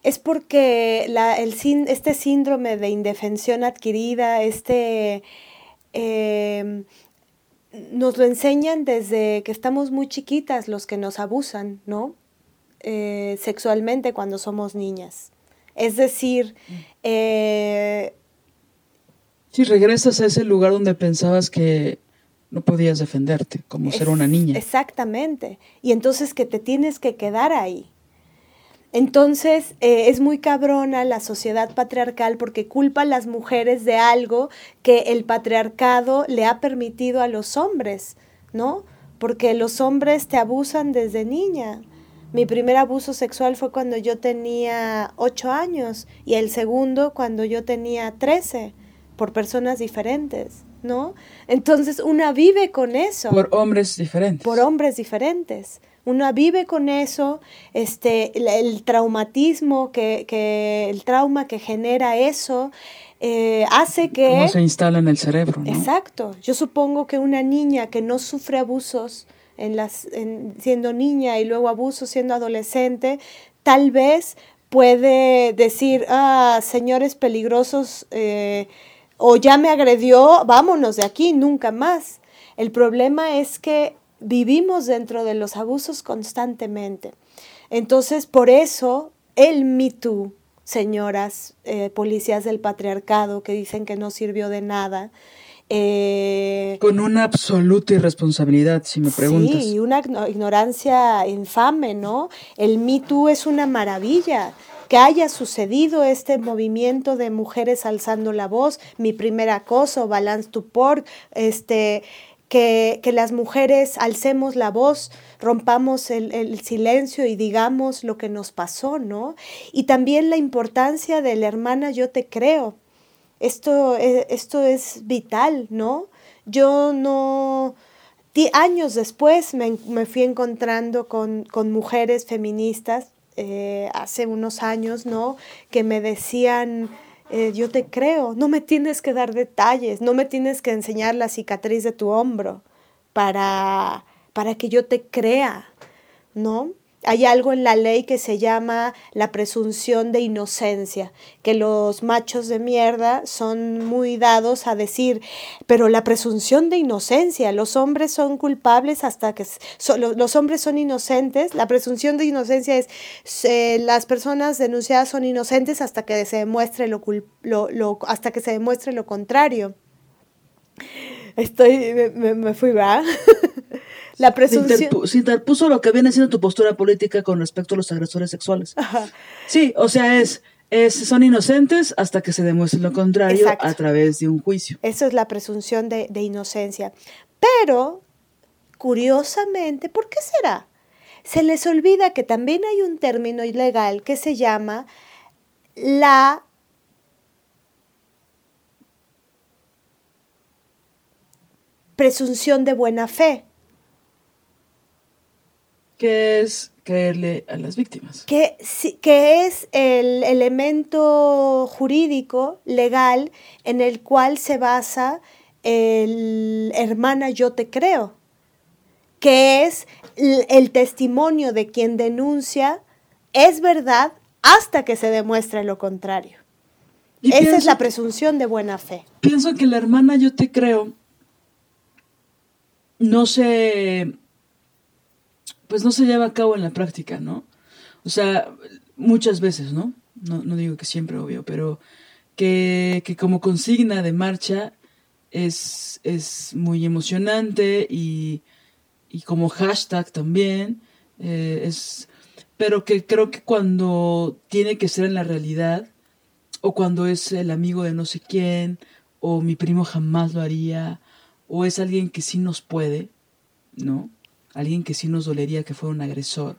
[SPEAKER 2] Es porque la, el, este síndrome de indefensión adquirida, este, em, nos lo enseñan desde que estamos muy chiquitas los que nos abusan, ¿no? Eh, sexualmente cuando somos niñas. Es decir, eh,
[SPEAKER 1] si regresas a ese lugar donde pensabas que no podías defenderte, como ser una niña.
[SPEAKER 2] Exactamente. Y entonces que te tienes que quedar ahí. Entonces eh, es muy cabrona la sociedad patriarcal porque culpa a las mujeres de algo que el patriarcado le ha permitido a los hombres, ¿no? Porque los hombres te abusan desde niña. Mi primer abuso sexual fue cuando yo tenía ocho años y el segundo cuando yo tenía trece, por personas diferentes. ¿no? Entonces una vive con eso.
[SPEAKER 1] Por hombres diferentes.
[SPEAKER 2] Por hombres diferentes. Una vive con eso, este, el, traumatismo, que, el trauma que genera eso, eh, hace que...
[SPEAKER 1] ¿Cómo se instala en el cerebro?
[SPEAKER 2] Exacto. Yo supongo que una niña que no sufre abusos en las, siendo niña y luego abusos siendo adolescente, tal vez puede decir, ah, señores peligrosos, eh, o ya me agredió, vámonos de aquí, nunca más. El problema es que vivimos dentro de los abusos constantemente. Entonces, por eso, el Me Too, señoras eh, policías del patriarcado que dicen que no sirvió de nada,
[SPEAKER 1] eh, Con una absoluta irresponsabilidad, si me preguntas.
[SPEAKER 2] Sí, una ignorancia infame, ¿no? El Me Too es una maravilla que haya sucedido este movimiento de mujeres alzando la voz, mi primer acoso, Balance to Pork, este, que, las mujeres alcemos la voz, rompamos el, silencio y digamos lo que nos pasó, ¿no? Y también la importancia de la hermana Yo te creo. Esto, e, esto es vital, ¿no? Yo no... Años después me, me fui encontrando con, con mujeres feministas eh, hace unos años, ¿no? Que me decían, eh, yo te creo, no me tienes que dar detalles, no me tienes que enseñar la cicatriz de tu hombro para, para que yo te crea, ¿no? Hay algo en la ley que se llama la presunción de inocencia, que los machos de mierda son muy dados a decir, pero la presunción de inocencia, los hombres son culpables hasta que los hombres son inocentes, la presunción de inocencia es las personas denunciadas son inocentes hasta que se demuestre lo, lo, hasta que se demuestre lo contrario. Estoy, me, me fui, ¿verdad? [LAUGHS]
[SPEAKER 1] La presunción. Se, interpuso lo que viene siendo tu postura política con respecto a los agresores sexuales. Sí, o sea, es, es, son inocentes hasta que se demuestre lo contrario a través de un juicio.
[SPEAKER 2] Eso es la presunción de, de inocencia. Pero, curiosamente, ¿por qué será? Se les olvida que también hay un término ilegal que se llama la presunción de buena fe
[SPEAKER 1] que es creerle a las víctimas.
[SPEAKER 2] Que, que es el elemento jurídico, legal, en el cual se basa el hermana yo te creo, que es el, testimonio de quien denuncia es verdad hasta que se demuestre lo contrario. Esa es la presunción de buena fe.
[SPEAKER 1] Pienso que la hermana yo te creo no se pues no se lleva a cabo en la práctica, ¿no? O sea, muchas veces, ¿no? ¿no? No digo que siempre, obvio, pero que, que como consigna de marcha es, es muy emocionante y, y como hashtag también eh, es pero que creo que cuando tiene que ser en la realidad o cuando es el amigo de no sé quién o mi primo jamás lo haría o es alguien que sí nos puede no alguien que sí nos dolería que fuera un agresor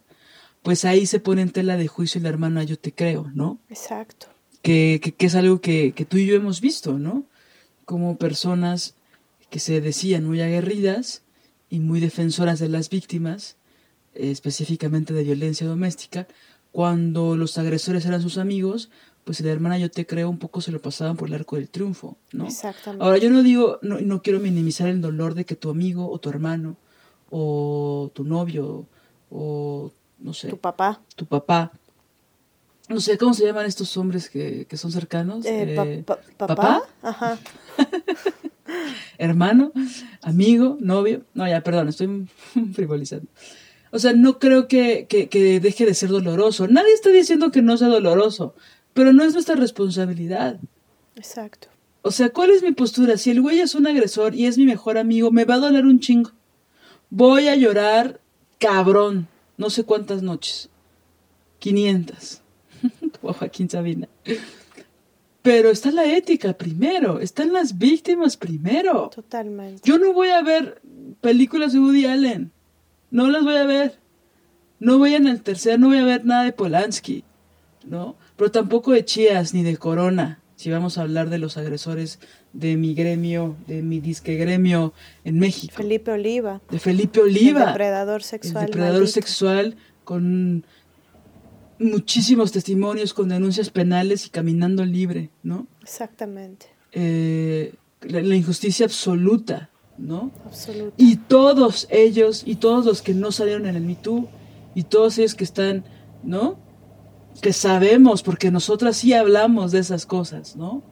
[SPEAKER 1] pues ahí se pone en tela de juicio la hermana yo te creo no
[SPEAKER 2] exacto
[SPEAKER 1] que, que, es algo que, que tú y yo hemos visto no como personas que se decían muy aguerridas y muy defensoras de las víctimas, específicamente de violencia doméstica, cuando los agresores eran sus amigos, pues la hermana yo te creo un poco se lo pasaban por el arco del triunfo, ¿no? Exactamente. Ahora yo no digo, no, no quiero minimizar el dolor de que tu amigo o tu hermano o tu novio o no sé.
[SPEAKER 2] Tu papá.
[SPEAKER 1] Tu papá. No sé, ¿cómo se llaman estos hombres que, que son cercanos?
[SPEAKER 2] Eh, eh, ¿Papá? Ajá. [LAUGHS]
[SPEAKER 1] hermano, amigo, novio. No, ya, perdón, estoy [LAUGHS] frivolizando. O sea, no creo que, que, deje de ser doloroso. Nadie está diciendo que no sea doloroso, pero no es nuestra responsabilidad.
[SPEAKER 2] Exacto.
[SPEAKER 1] O sea, ¿cuál es mi postura? Si el güey es un agresor y es mi mejor amigo, me va a doler un chingo. Voy a llorar cabrón, no sé cuántas noches. 500. Como [LAUGHS] Joaquín Sabina. Pero está la ética primero, están las víctimas primero.
[SPEAKER 2] Totalmente.
[SPEAKER 1] Yo no voy a ver películas de Woody Allen. No las voy a ver. No voy en el tercer, no voy a ver nada de Polanski, ¿no? Pero tampoco de Chías ni de Corona, si vamos a hablar de los agresores de mi gremio, de mi disque gremio en México.
[SPEAKER 2] Felipe Oliva.
[SPEAKER 1] De Felipe Oliva.
[SPEAKER 2] El depredador sexual.
[SPEAKER 1] El depredador sexual con muchísimos testimonios con denuncias penales y caminando libre, ¿no?
[SPEAKER 2] Exactamente.
[SPEAKER 1] Eh, la, injusticia absoluta, ¿no?
[SPEAKER 2] Absoluta.
[SPEAKER 1] Y todos ellos, y todos los que no salieron en el Me y todos ellos que están, ¿no? Que sabemos, porque nosotras sí hablamos de esas cosas, ¿no?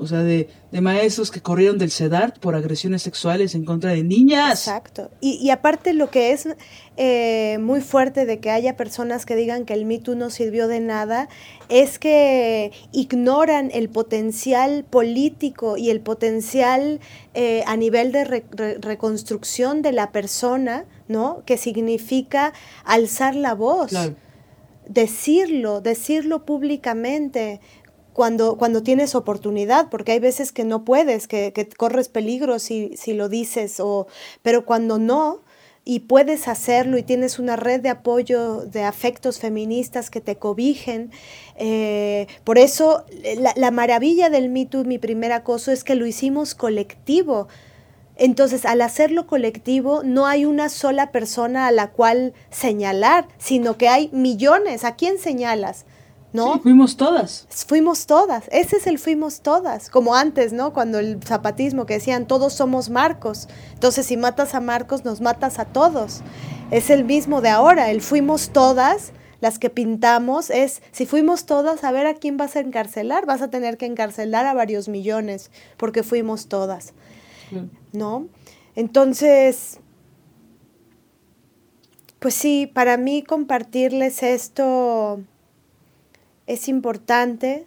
[SPEAKER 1] o sea, de, maestros que corrieron del CEDART por agresiones sexuales en contra de niñas.
[SPEAKER 2] Exacto. Y, aparte lo que es eh, muy fuerte de que haya personas que digan que el Me no sirvió de nada, es que ignoran el potencial político y el potencial eh, a nivel de reconstrucción de la persona, ¿no? Que significa alzar la voz. Decirlo, decirlo públicamente, cuando, cuando tienes oportunidad, porque hay veces que no puedes, que, corres peligro si, si lo dices, o, pero cuando no, y puedes hacerlo y tienes una red de apoyo de afectos feministas que te cobijen. Eh, por eso la, la, maravilla del Me Too, mi primer acoso, es que lo hicimos colectivo. Entonces, al hacerlo colectivo, no hay una sola persona a la cual señalar, sino que hay millones. ¿A quién señalas? ¿no?
[SPEAKER 1] fuimos todas.
[SPEAKER 2] Fuimos todas. Ese es el fuimos todas. Como antes, ¿no? Cuando el zapatismo que decían todos somos Marcos. Entonces, si matas a Marcos, nos matas a todos. Es el mismo de ahora. El fuimos todas. Las que pintamos es, si fuimos todas, a ver a quién vas a encarcelar. Vas a tener que encarcelar a varios millones porque fuimos todas. ¿No? Entonces, pues sí, para mí compartirles esto es importante,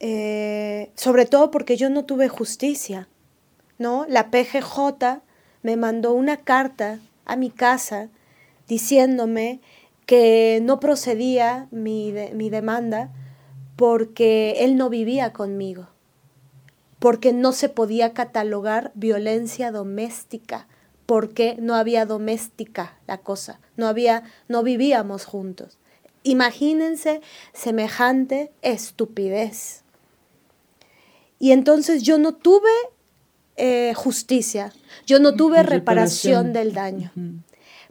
[SPEAKER 2] eh, sobre todo porque yo no tuve justicia, ¿no? La PGJ me mandó una carta a mi casa diciéndome que no procedía mi, mi demanda porque él no vivía conmigo, porque no se podía catalogar violencia doméstica, porque no había doméstica la cosa, no había, no vivíamos juntos. Imagínense semejante estupidez. Y entonces yo no tuve eh, justicia, yo no tuve reparación. del daño.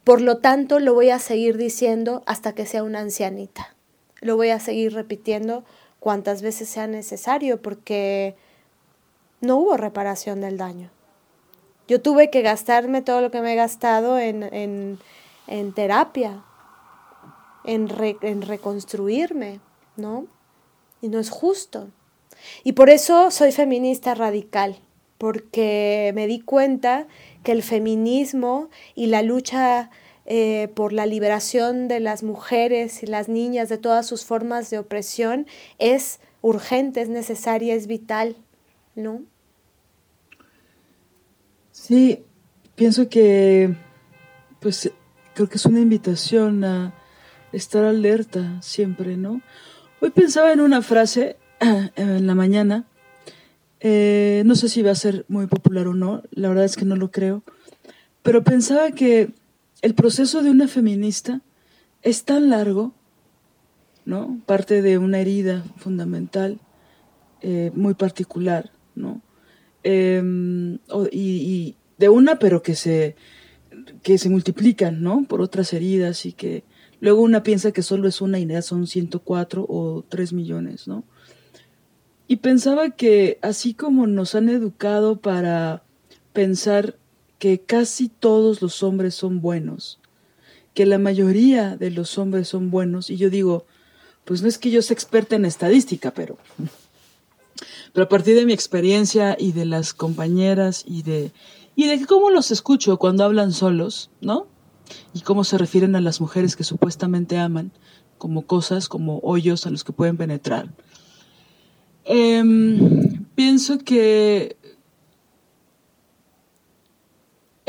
[SPEAKER 2] Por lo tanto, lo voy a seguir diciendo hasta que sea una ancianita. Lo voy a seguir repitiendo cuantas veces sea necesario porque no hubo reparación del daño. Yo tuve que gastarme todo lo que me he gastado en, en, en terapia, en, reconstruirme, ¿no? Y no es justo. Y por eso soy feminista radical, porque me di cuenta que el feminismo y la lucha eh, por la liberación de las mujeres y las niñas de todas sus formas de opresión es urgente, es necesaria, es vital, ¿no?
[SPEAKER 1] Sí, pienso que, pues, creo que es una invitación a estar alerta siempre, ¿no? Hoy pensaba en una frase [CLEARS THROAT] en la mañana, eh, no sé si va a ser muy popular o no, la verdad es que no lo creo, pero pensaba que el proceso de una feminista es tan largo, ¿no? Parte de una herida fundamental, eh, muy particular, ¿no? Em, y, de una, pero que se, que se multiplican, ¿no? Por otras heridas y que luego una piensa que solo es una y ya son 104 o 3 millones, ¿no? Y pensaba que así como nos han educado para pensar que casi todos los hombres son buenos, que la mayoría de los hombres son buenos, y yo digo, pues no es que yo sea experta en estadística, pero, pero a partir de mi experiencia y de las compañeras y de, y de cómo los escucho cuando hablan solos, ¿no? Y cómo se refieren a las mujeres que supuestamente aman como cosas, como hoyos a los que pueden penetrar. Em, pienso que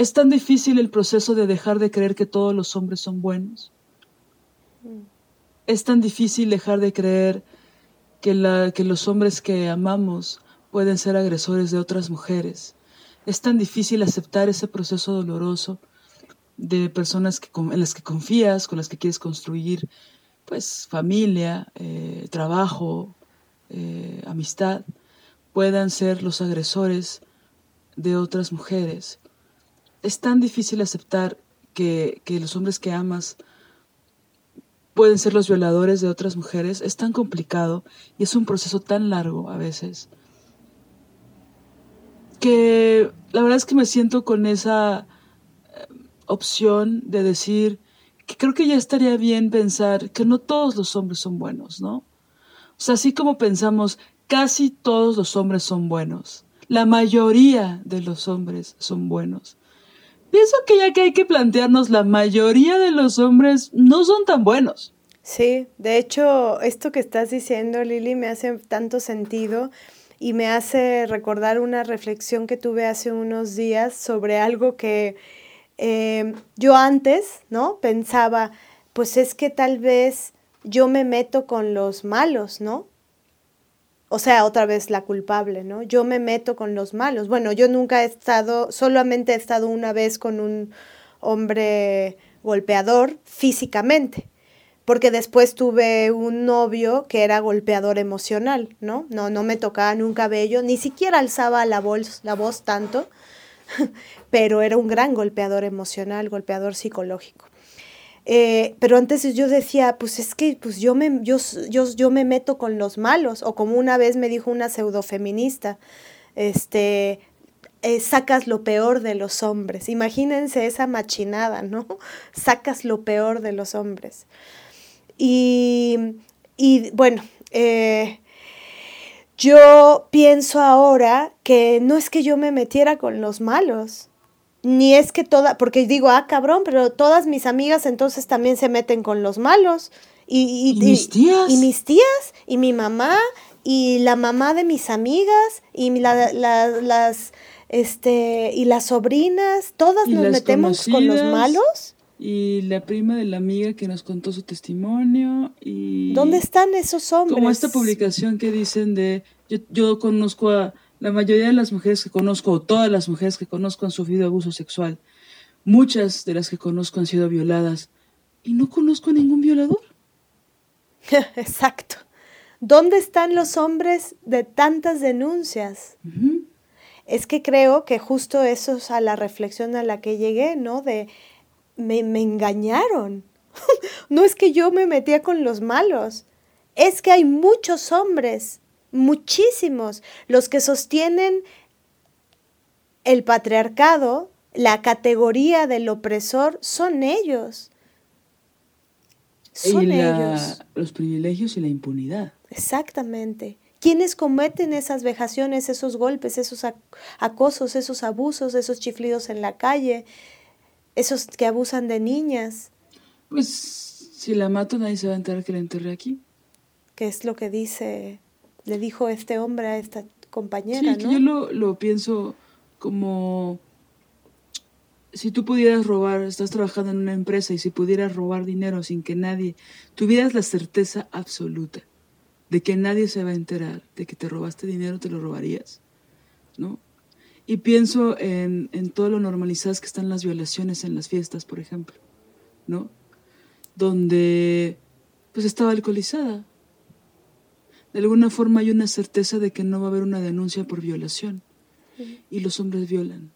[SPEAKER 1] Es tan difícil el proceso de dejar de creer que todos los hombres son buenos. Es tan difícil dejar de creer que, que los hombres que amamos pueden ser agresores de otras mujeres. Es tan difícil aceptar ese proceso doloroso de personas que, en las que confías, con las que quieres construir pues familia, eh, trabajo, eh, amistad, puedan ser los agresores de otras mujeres es tan difícil aceptar que, los hombres que amas pueden ser los violadores de otras mujeres, es tan complicado y es un proceso tan largo a veces, que la verdad es que me siento con esa eh, opción de decir que creo que ya estaría bien pensar que no todos los hombres son buenos, ¿no? O sea, así como pensamos, casi todos los hombres son buenos, la mayoría de los hombres son buenos. Pienso que ya que hay que plantearnos, la mayoría de los hombres no son tan buenos.
[SPEAKER 2] Sí, de hecho, esto que estás diciendo, Lili, me hace tanto sentido y me hace recordar una reflexión que tuve hace unos días sobre algo que eh, yo antes, ¿no? Pensaba, pues es que tal vez yo me meto con los malos, ¿no? O sea, otra vez la culpable, ¿no? Yo me meto con los malos. Bueno, yo nunca he estado, solamente he estado una vez con un hombre golpeador físicamente, porque después tuve un novio que era golpeador emocional, ¿no? No, no me tocaba ni un cabello, ni siquiera alzaba la voz, la voz tanto, [LAUGHS] pero era un gran golpeador emocional, golpeador psicológico. Eh, pero antes yo decía, pues es que pues yo, me, yo, yo, yo me meto con los malos, o como una vez me dijo una pseudofeminista, este, eh, sacas lo peor de los hombres. Imagínense esa machinada, ¿no? [LAUGHS] Sacas lo peor de los hombres. Y, y bueno, eh, yo pienso ahora que no es que yo me metiera con los malos, ni es que toda, porque digo, ah, cabrón, pero todas mis amigas entonces también se meten con los malos. Y,
[SPEAKER 1] y, mis tías.
[SPEAKER 2] Y, mis tías, y mi mamá, y la mamá de mis amigas, y la, las, este, y las sobrinas, todas nos metemos con los malos.
[SPEAKER 1] Y la prima de la amiga que nos contó su testimonio. y
[SPEAKER 2] ¿Dónde están esos hombres?
[SPEAKER 1] Como esta publicación que dicen de, yo, yo conozco a la mayoría de las mujeres que conozco, o todas las mujeres que conozco, han sufrido abuso sexual. Muchas de las que conozco han sido violadas. Y no conozco a ningún violador. [LAUGHS]
[SPEAKER 2] Exacto. ¿Dónde están los hombres de tantas denuncias? Es que creo que justo eso es a la reflexión a la que llegué, ¿no? De me, me engañaron. [LAUGHS] no es que yo me metía con los malos, es que hay muchos hombres muchísimos. Los que sostienen el patriarcado, la categoría del opresor, son ellos.
[SPEAKER 1] Son ellos. Los privilegios y la impunidad.
[SPEAKER 2] Exactamente. ¿Quiénes cometen esas vejaciones, esos golpes, esos acosos, esos abusos, esos chiflidos en la calle? esos que abusan de niñas.
[SPEAKER 1] Pues si la mato nadie se va a enterar que la enterré aquí.
[SPEAKER 2] Que es lo que dice, le dijo este hombre a esta compañera,
[SPEAKER 1] sí, que yo lo, lo pienso como si tú pudieras robar, estás trabajando en una empresa y si pudieras robar dinero sin que nadie, tuvieras la certeza absoluta de que nadie se va a enterar de que te robaste dinero, te lo robarías, ¿no? Y pienso en, en todo lo normalizadas que están las violaciones en las fiestas, por ejemplo, ¿no? Donde pues estaba alcoholizada. De alguna forma hay una certeza de que no va a haber una denuncia por violación. Y los hombres violan.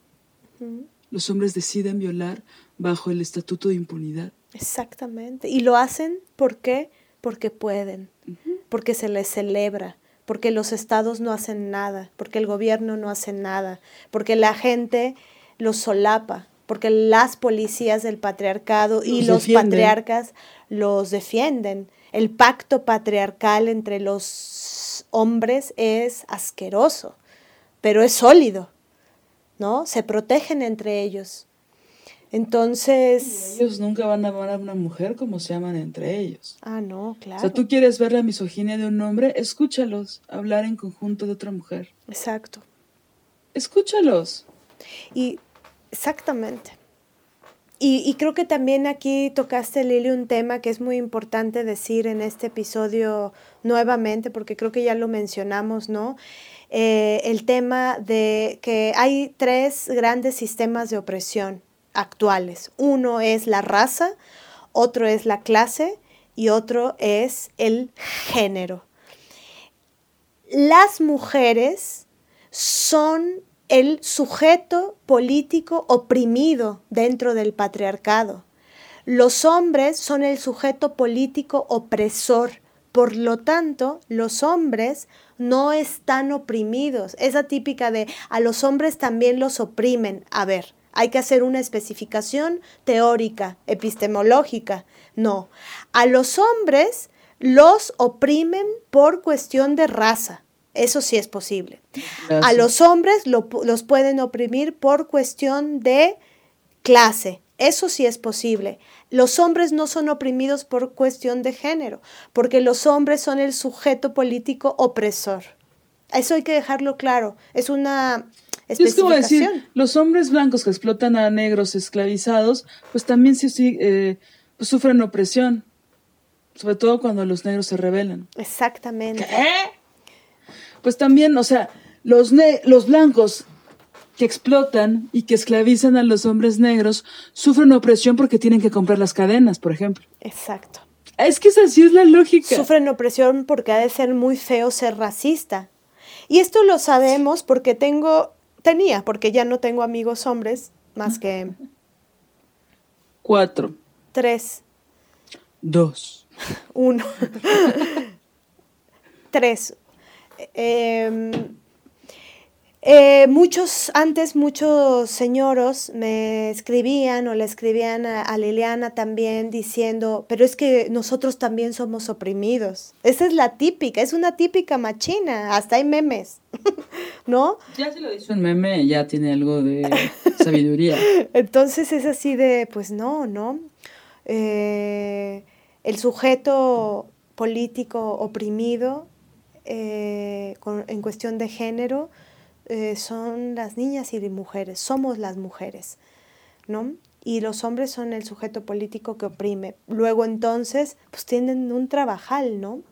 [SPEAKER 1] Los hombres deciden violar bajo el estatuto de impunidad.
[SPEAKER 2] Exactamente. Y lo hacen ¿por qué? Porque pueden, porque se les celebra, porque los estados no hacen nada, porque el gobierno no hace nada, porque la gente los solapa, porque las policías del patriarcado y los, patriarcas los defienden. El pacto patriarcal entre los hombres es asqueroso, pero es sólido, ¿no? Se protegen entre ellos. Entonces...
[SPEAKER 1] ellos nunca van a amar a una mujer como se aman entre ellos.
[SPEAKER 2] Ah, no, claro.
[SPEAKER 1] O sea, tú quieres ver la misoginia de un hombre, escúchalos hablar en conjunto de otra mujer.
[SPEAKER 2] Exacto.
[SPEAKER 1] Escúchalos.
[SPEAKER 2] Y exactamente. Y, y, creo que también aquí tocaste, Lili, un tema que es muy importante decir en este episodio nuevamente, porque creo que ya lo mencionamos, ¿no? Eh, el tema de que hay tres grandes sistemas de opresión actuales. Uno es la raza, otro es la clase y otro es el género. Las mujeres son el sujeto político oprimido dentro del patriarcado. Los hombres son el sujeto político opresor. Por lo tanto, los hombres no están oprimidos. Esa típica de a los hombres también los oprimen. A ver, hay que hacer una especificación teórica, epistemológica. No, a los hombres los oprimen por cuestión de raza. Eso sí es posible. A los hombres los pueden oprimir por cuestión de clase. Eso sí es posible. Los hombres no son oprimidos por cuestión de género, porque los hombres son el sujeto político opresor. Eso hay que dejarlo claro. Es una especificación. Es decir,
[SPEAKER 1] los hombres blancos que explotan a negros esclavizados, pues también sí, eh, pues sufren opresión, sobre todo cuando los negros se rebelan.
[SPEAKER 2] Exactamente.
[SPEAKER 1] ¿Qué? Pues también, o sea, los, los blancos que explotan y que esclavizan a los hombres negros sufren opresión porque tienen que comprar las cadenas, por ejemplo.
[SPEAKER 2] Exacto.
[SPEAKER 1] Es que esa sí es la lógica.
[SPEAKER 2] Sufren opresión porque ha de ser muy feo ser racista. Y esto lo sabemos porque tengo, tenía, porque ya no tengo amigos hombres más que...
[SPEAKER 1] Cuatro.
[SPEAKER 2] Tres.
[SPEAKER 1] Dos. [LAUGHS]
[SPEAKER 2] Uno. [LAUGHS] Tres. Eh, eh, muchos, antes muchos señoros me escribían o le escribían a, Liliana también diciendo, pero es que nosotros también somos oprimidos. Esa es la típica, es una típica machina, hasta hay memes, [LAUGHS] ¿no?
[SPEAKER 1] Ya se lo hizo un meme, ya tiene algo de [LAUGHS] sabiduría.
[SPEAKER 2] Entonces es así de, pues no, ¿no? Eh, el sujeto político oprimido eh, en cuestión de género, eh, son las niñas y mujeres, somos las mujeres, ¿no? Y los hombres son el sujeto político que oprime. Luego entonces, pues tienen un trabajal, ¿no?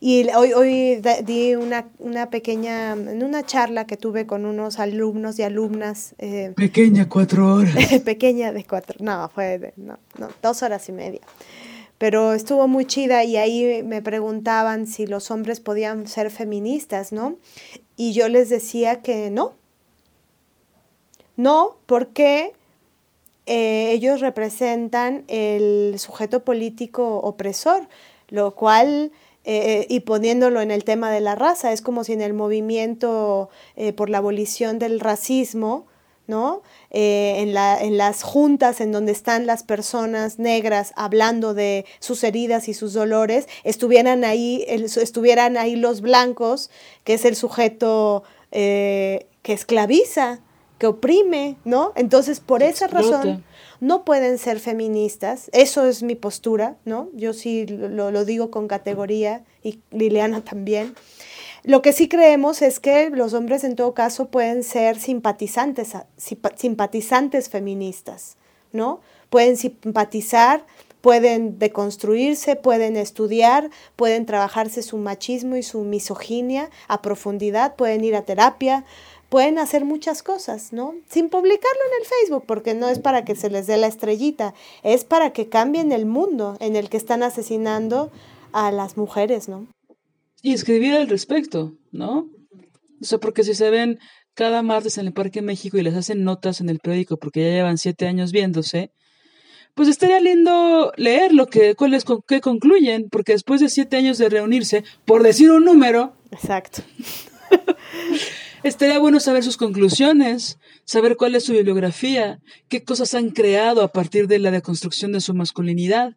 [SPEAKER 2] Y hoy, hoy di una, una, pequeña, en una charla que tuve con unos alumnos y alumnas.
[SPEAKER 1] Eh, pequeña, cuatro horas. [LAUGHS]
[SPEAKER 2] pequeña de cuatro, no, fue de, no, no, dos horas y media. Pero estuvo muy chida y ahí me preguntaban si los hombres podían ser feministas, ¿no? Y yo les decía que no. No, porque eh, ellos representan el sujeto político opresor, lo cual, eh, y poniéndolo en el tema de la raza, es como si en el movimiento eh, por la abolición del racismo, ¿no? en, la, en, las juntas en donde están las personas negras hablando de sus heridas y sus dolores, estuvieran ahí, estuvieran ahí los blancos, que es el sujeto eh, que esclaviza, que oprime, ¿no? Entonces, por esa razón, no pueden ser feministas. Eso es mi postura, ¿no? Yo sí lo, lo digo con categoría y Liliana también. Lo que sí creemos es que los hombres en todo caso pueden ser simpatizantes, simpatizantes feministas, ¿no? Pueden simpatizar, pueden deconstruirse, pueden estudiar, pueden trabajarse su machismo y su misoginia a profundidad, pueden ir a terapia, pueden hacer muchas cosas, ¿no? Sin publicarlo en el Facebook, porque no es para que se les dé la estrellita, es para que cambien el mundo en el que están asesinando a las mujeres, ¿no?
[SPEAKER 1] Y escribir al respecto, ¿no? O sea, porque si se ven cada martes en el Parque México y les hacen notas en el periódico porque ya llevan siete años viéndose, pues estaría lindo leer lo que, cuáles, qué concluyen, porque después de siete años de reunirse, por decir un número.
[SPEAKER 2] Exacto. [LAUGHS]
[SPEAKER 1] estaría bueno saber sus conclusiones, saber cuál es su bibliografía, qué cosas han creado a partir de la deconstrucción de su masculinidad.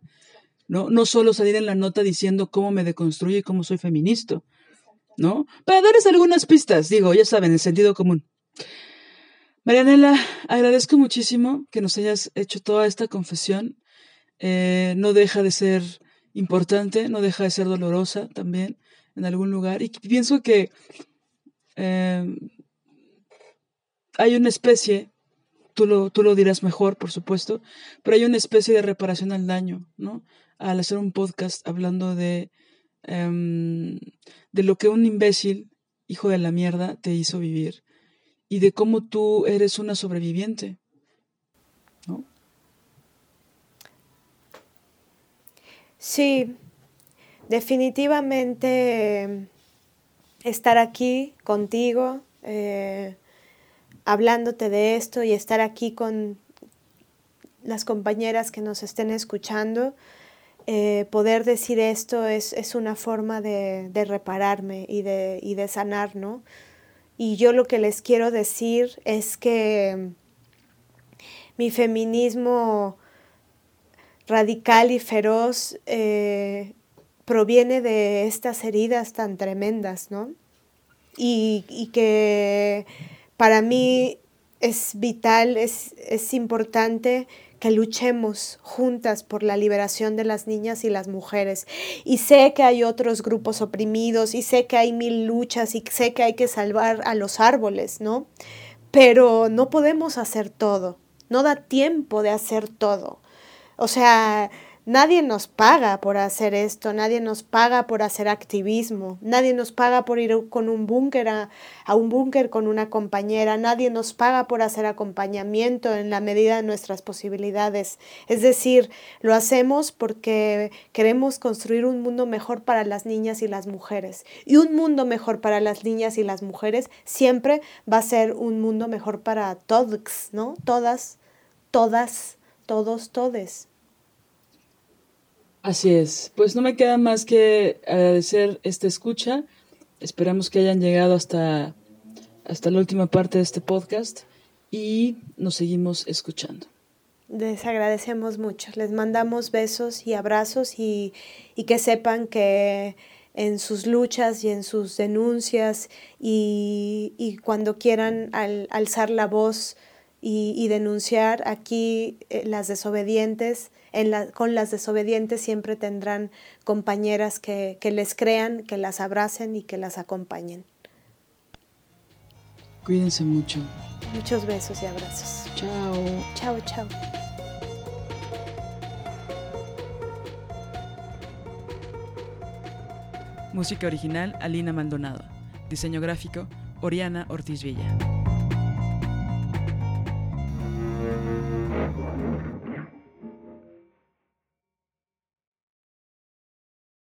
[SPEAKER 1] ¿No? No solo salir en la nota diciendo cómo me deconstruye y cómo soy feminista, ¿no? Para darles algunas pistas, digo, ya saben, el sentido común. Marianela, agradezco muchísimo que nos hayas hecho toda esta confesión. Eh, no deja de ser importante, no deja de ser dolorosa también en algún lugar. Y pienso que eh, hay una especie, tú lo, tú lo dirás mejor, por supuesto, pero hay una especie de reparación al daño, ¿no? al hacer un podcast hablando de, em, de lo que un imbécil, hijo de la mierda, te hizo vivir y de cómo tú eres una sobreviviente. ¿no?
[SPEAKER 2] Sí, definitivamente estar aquí contigo, eh, hablándote de esto y estar aquí con las compañeras que nos estén escuchando, eh, poder decir esto es, una forma de, repararme y de, y de, sanar, ¿no? Y yo lo que les quiero decir es que mi feminismo radical y feroz eh, proviene de estas heridas tan tremendas, ¿no? Y, y que para mí es vital, es, es importante que luchemos juntas por la liberación de las niñas y las mujeres. Y sé que hay otros grupos oprimidos y sé que hay mil luchas y sé que hay que salvar a los árboles, ¿no? Pero no podemos hacer todo, no da tiempo de hacer todo. O sea, Nadie nos paga por hacer esto, nadie nos paga por hacer activismo, nadie nos paga por ir con un búnker a, un búnker con una compañera, nadie nos paga por hacer acompañamiento en la medida de nuestras posibilidades. Es decir, lo hacemos porque queremos construir un mundo mejor para las niñas y las mujeres. Y un mundo mejor para las niñas y las mujeres siempre va a ser un mundo mejor para todos, ¿no? Todas, todas, todos, todes.
[SPEAKER 1] Así es. Pues no me queda más que agradecer esta escucha. Esperamos que hayan llegado hasta, hasta la última parte de este podcast y nos seguimos escuchando.
[SPEAKER 2] Les agradecemos mucho. Les mandamos besos y abrazos y, que sepan que en sus luchas y en sus denuncias y, cuando quieran alzar la voz y, denunciar aquí eh, las desobedientes, con las desobedientes siempre tendrán compañeras que, que les crean, que las abracen y que las acompañen.
[SPEAKER 1] Cuídense mucho.
[SPEAKER 2] Muchos besos y abrazos.
[SPEAKER 1] Chao.
[SPEAKER 2] Chao, chao.
[SPEAKER 1] Música original, Alina Maldonado. Diseño gráfico, Oriana Ortiz Villa.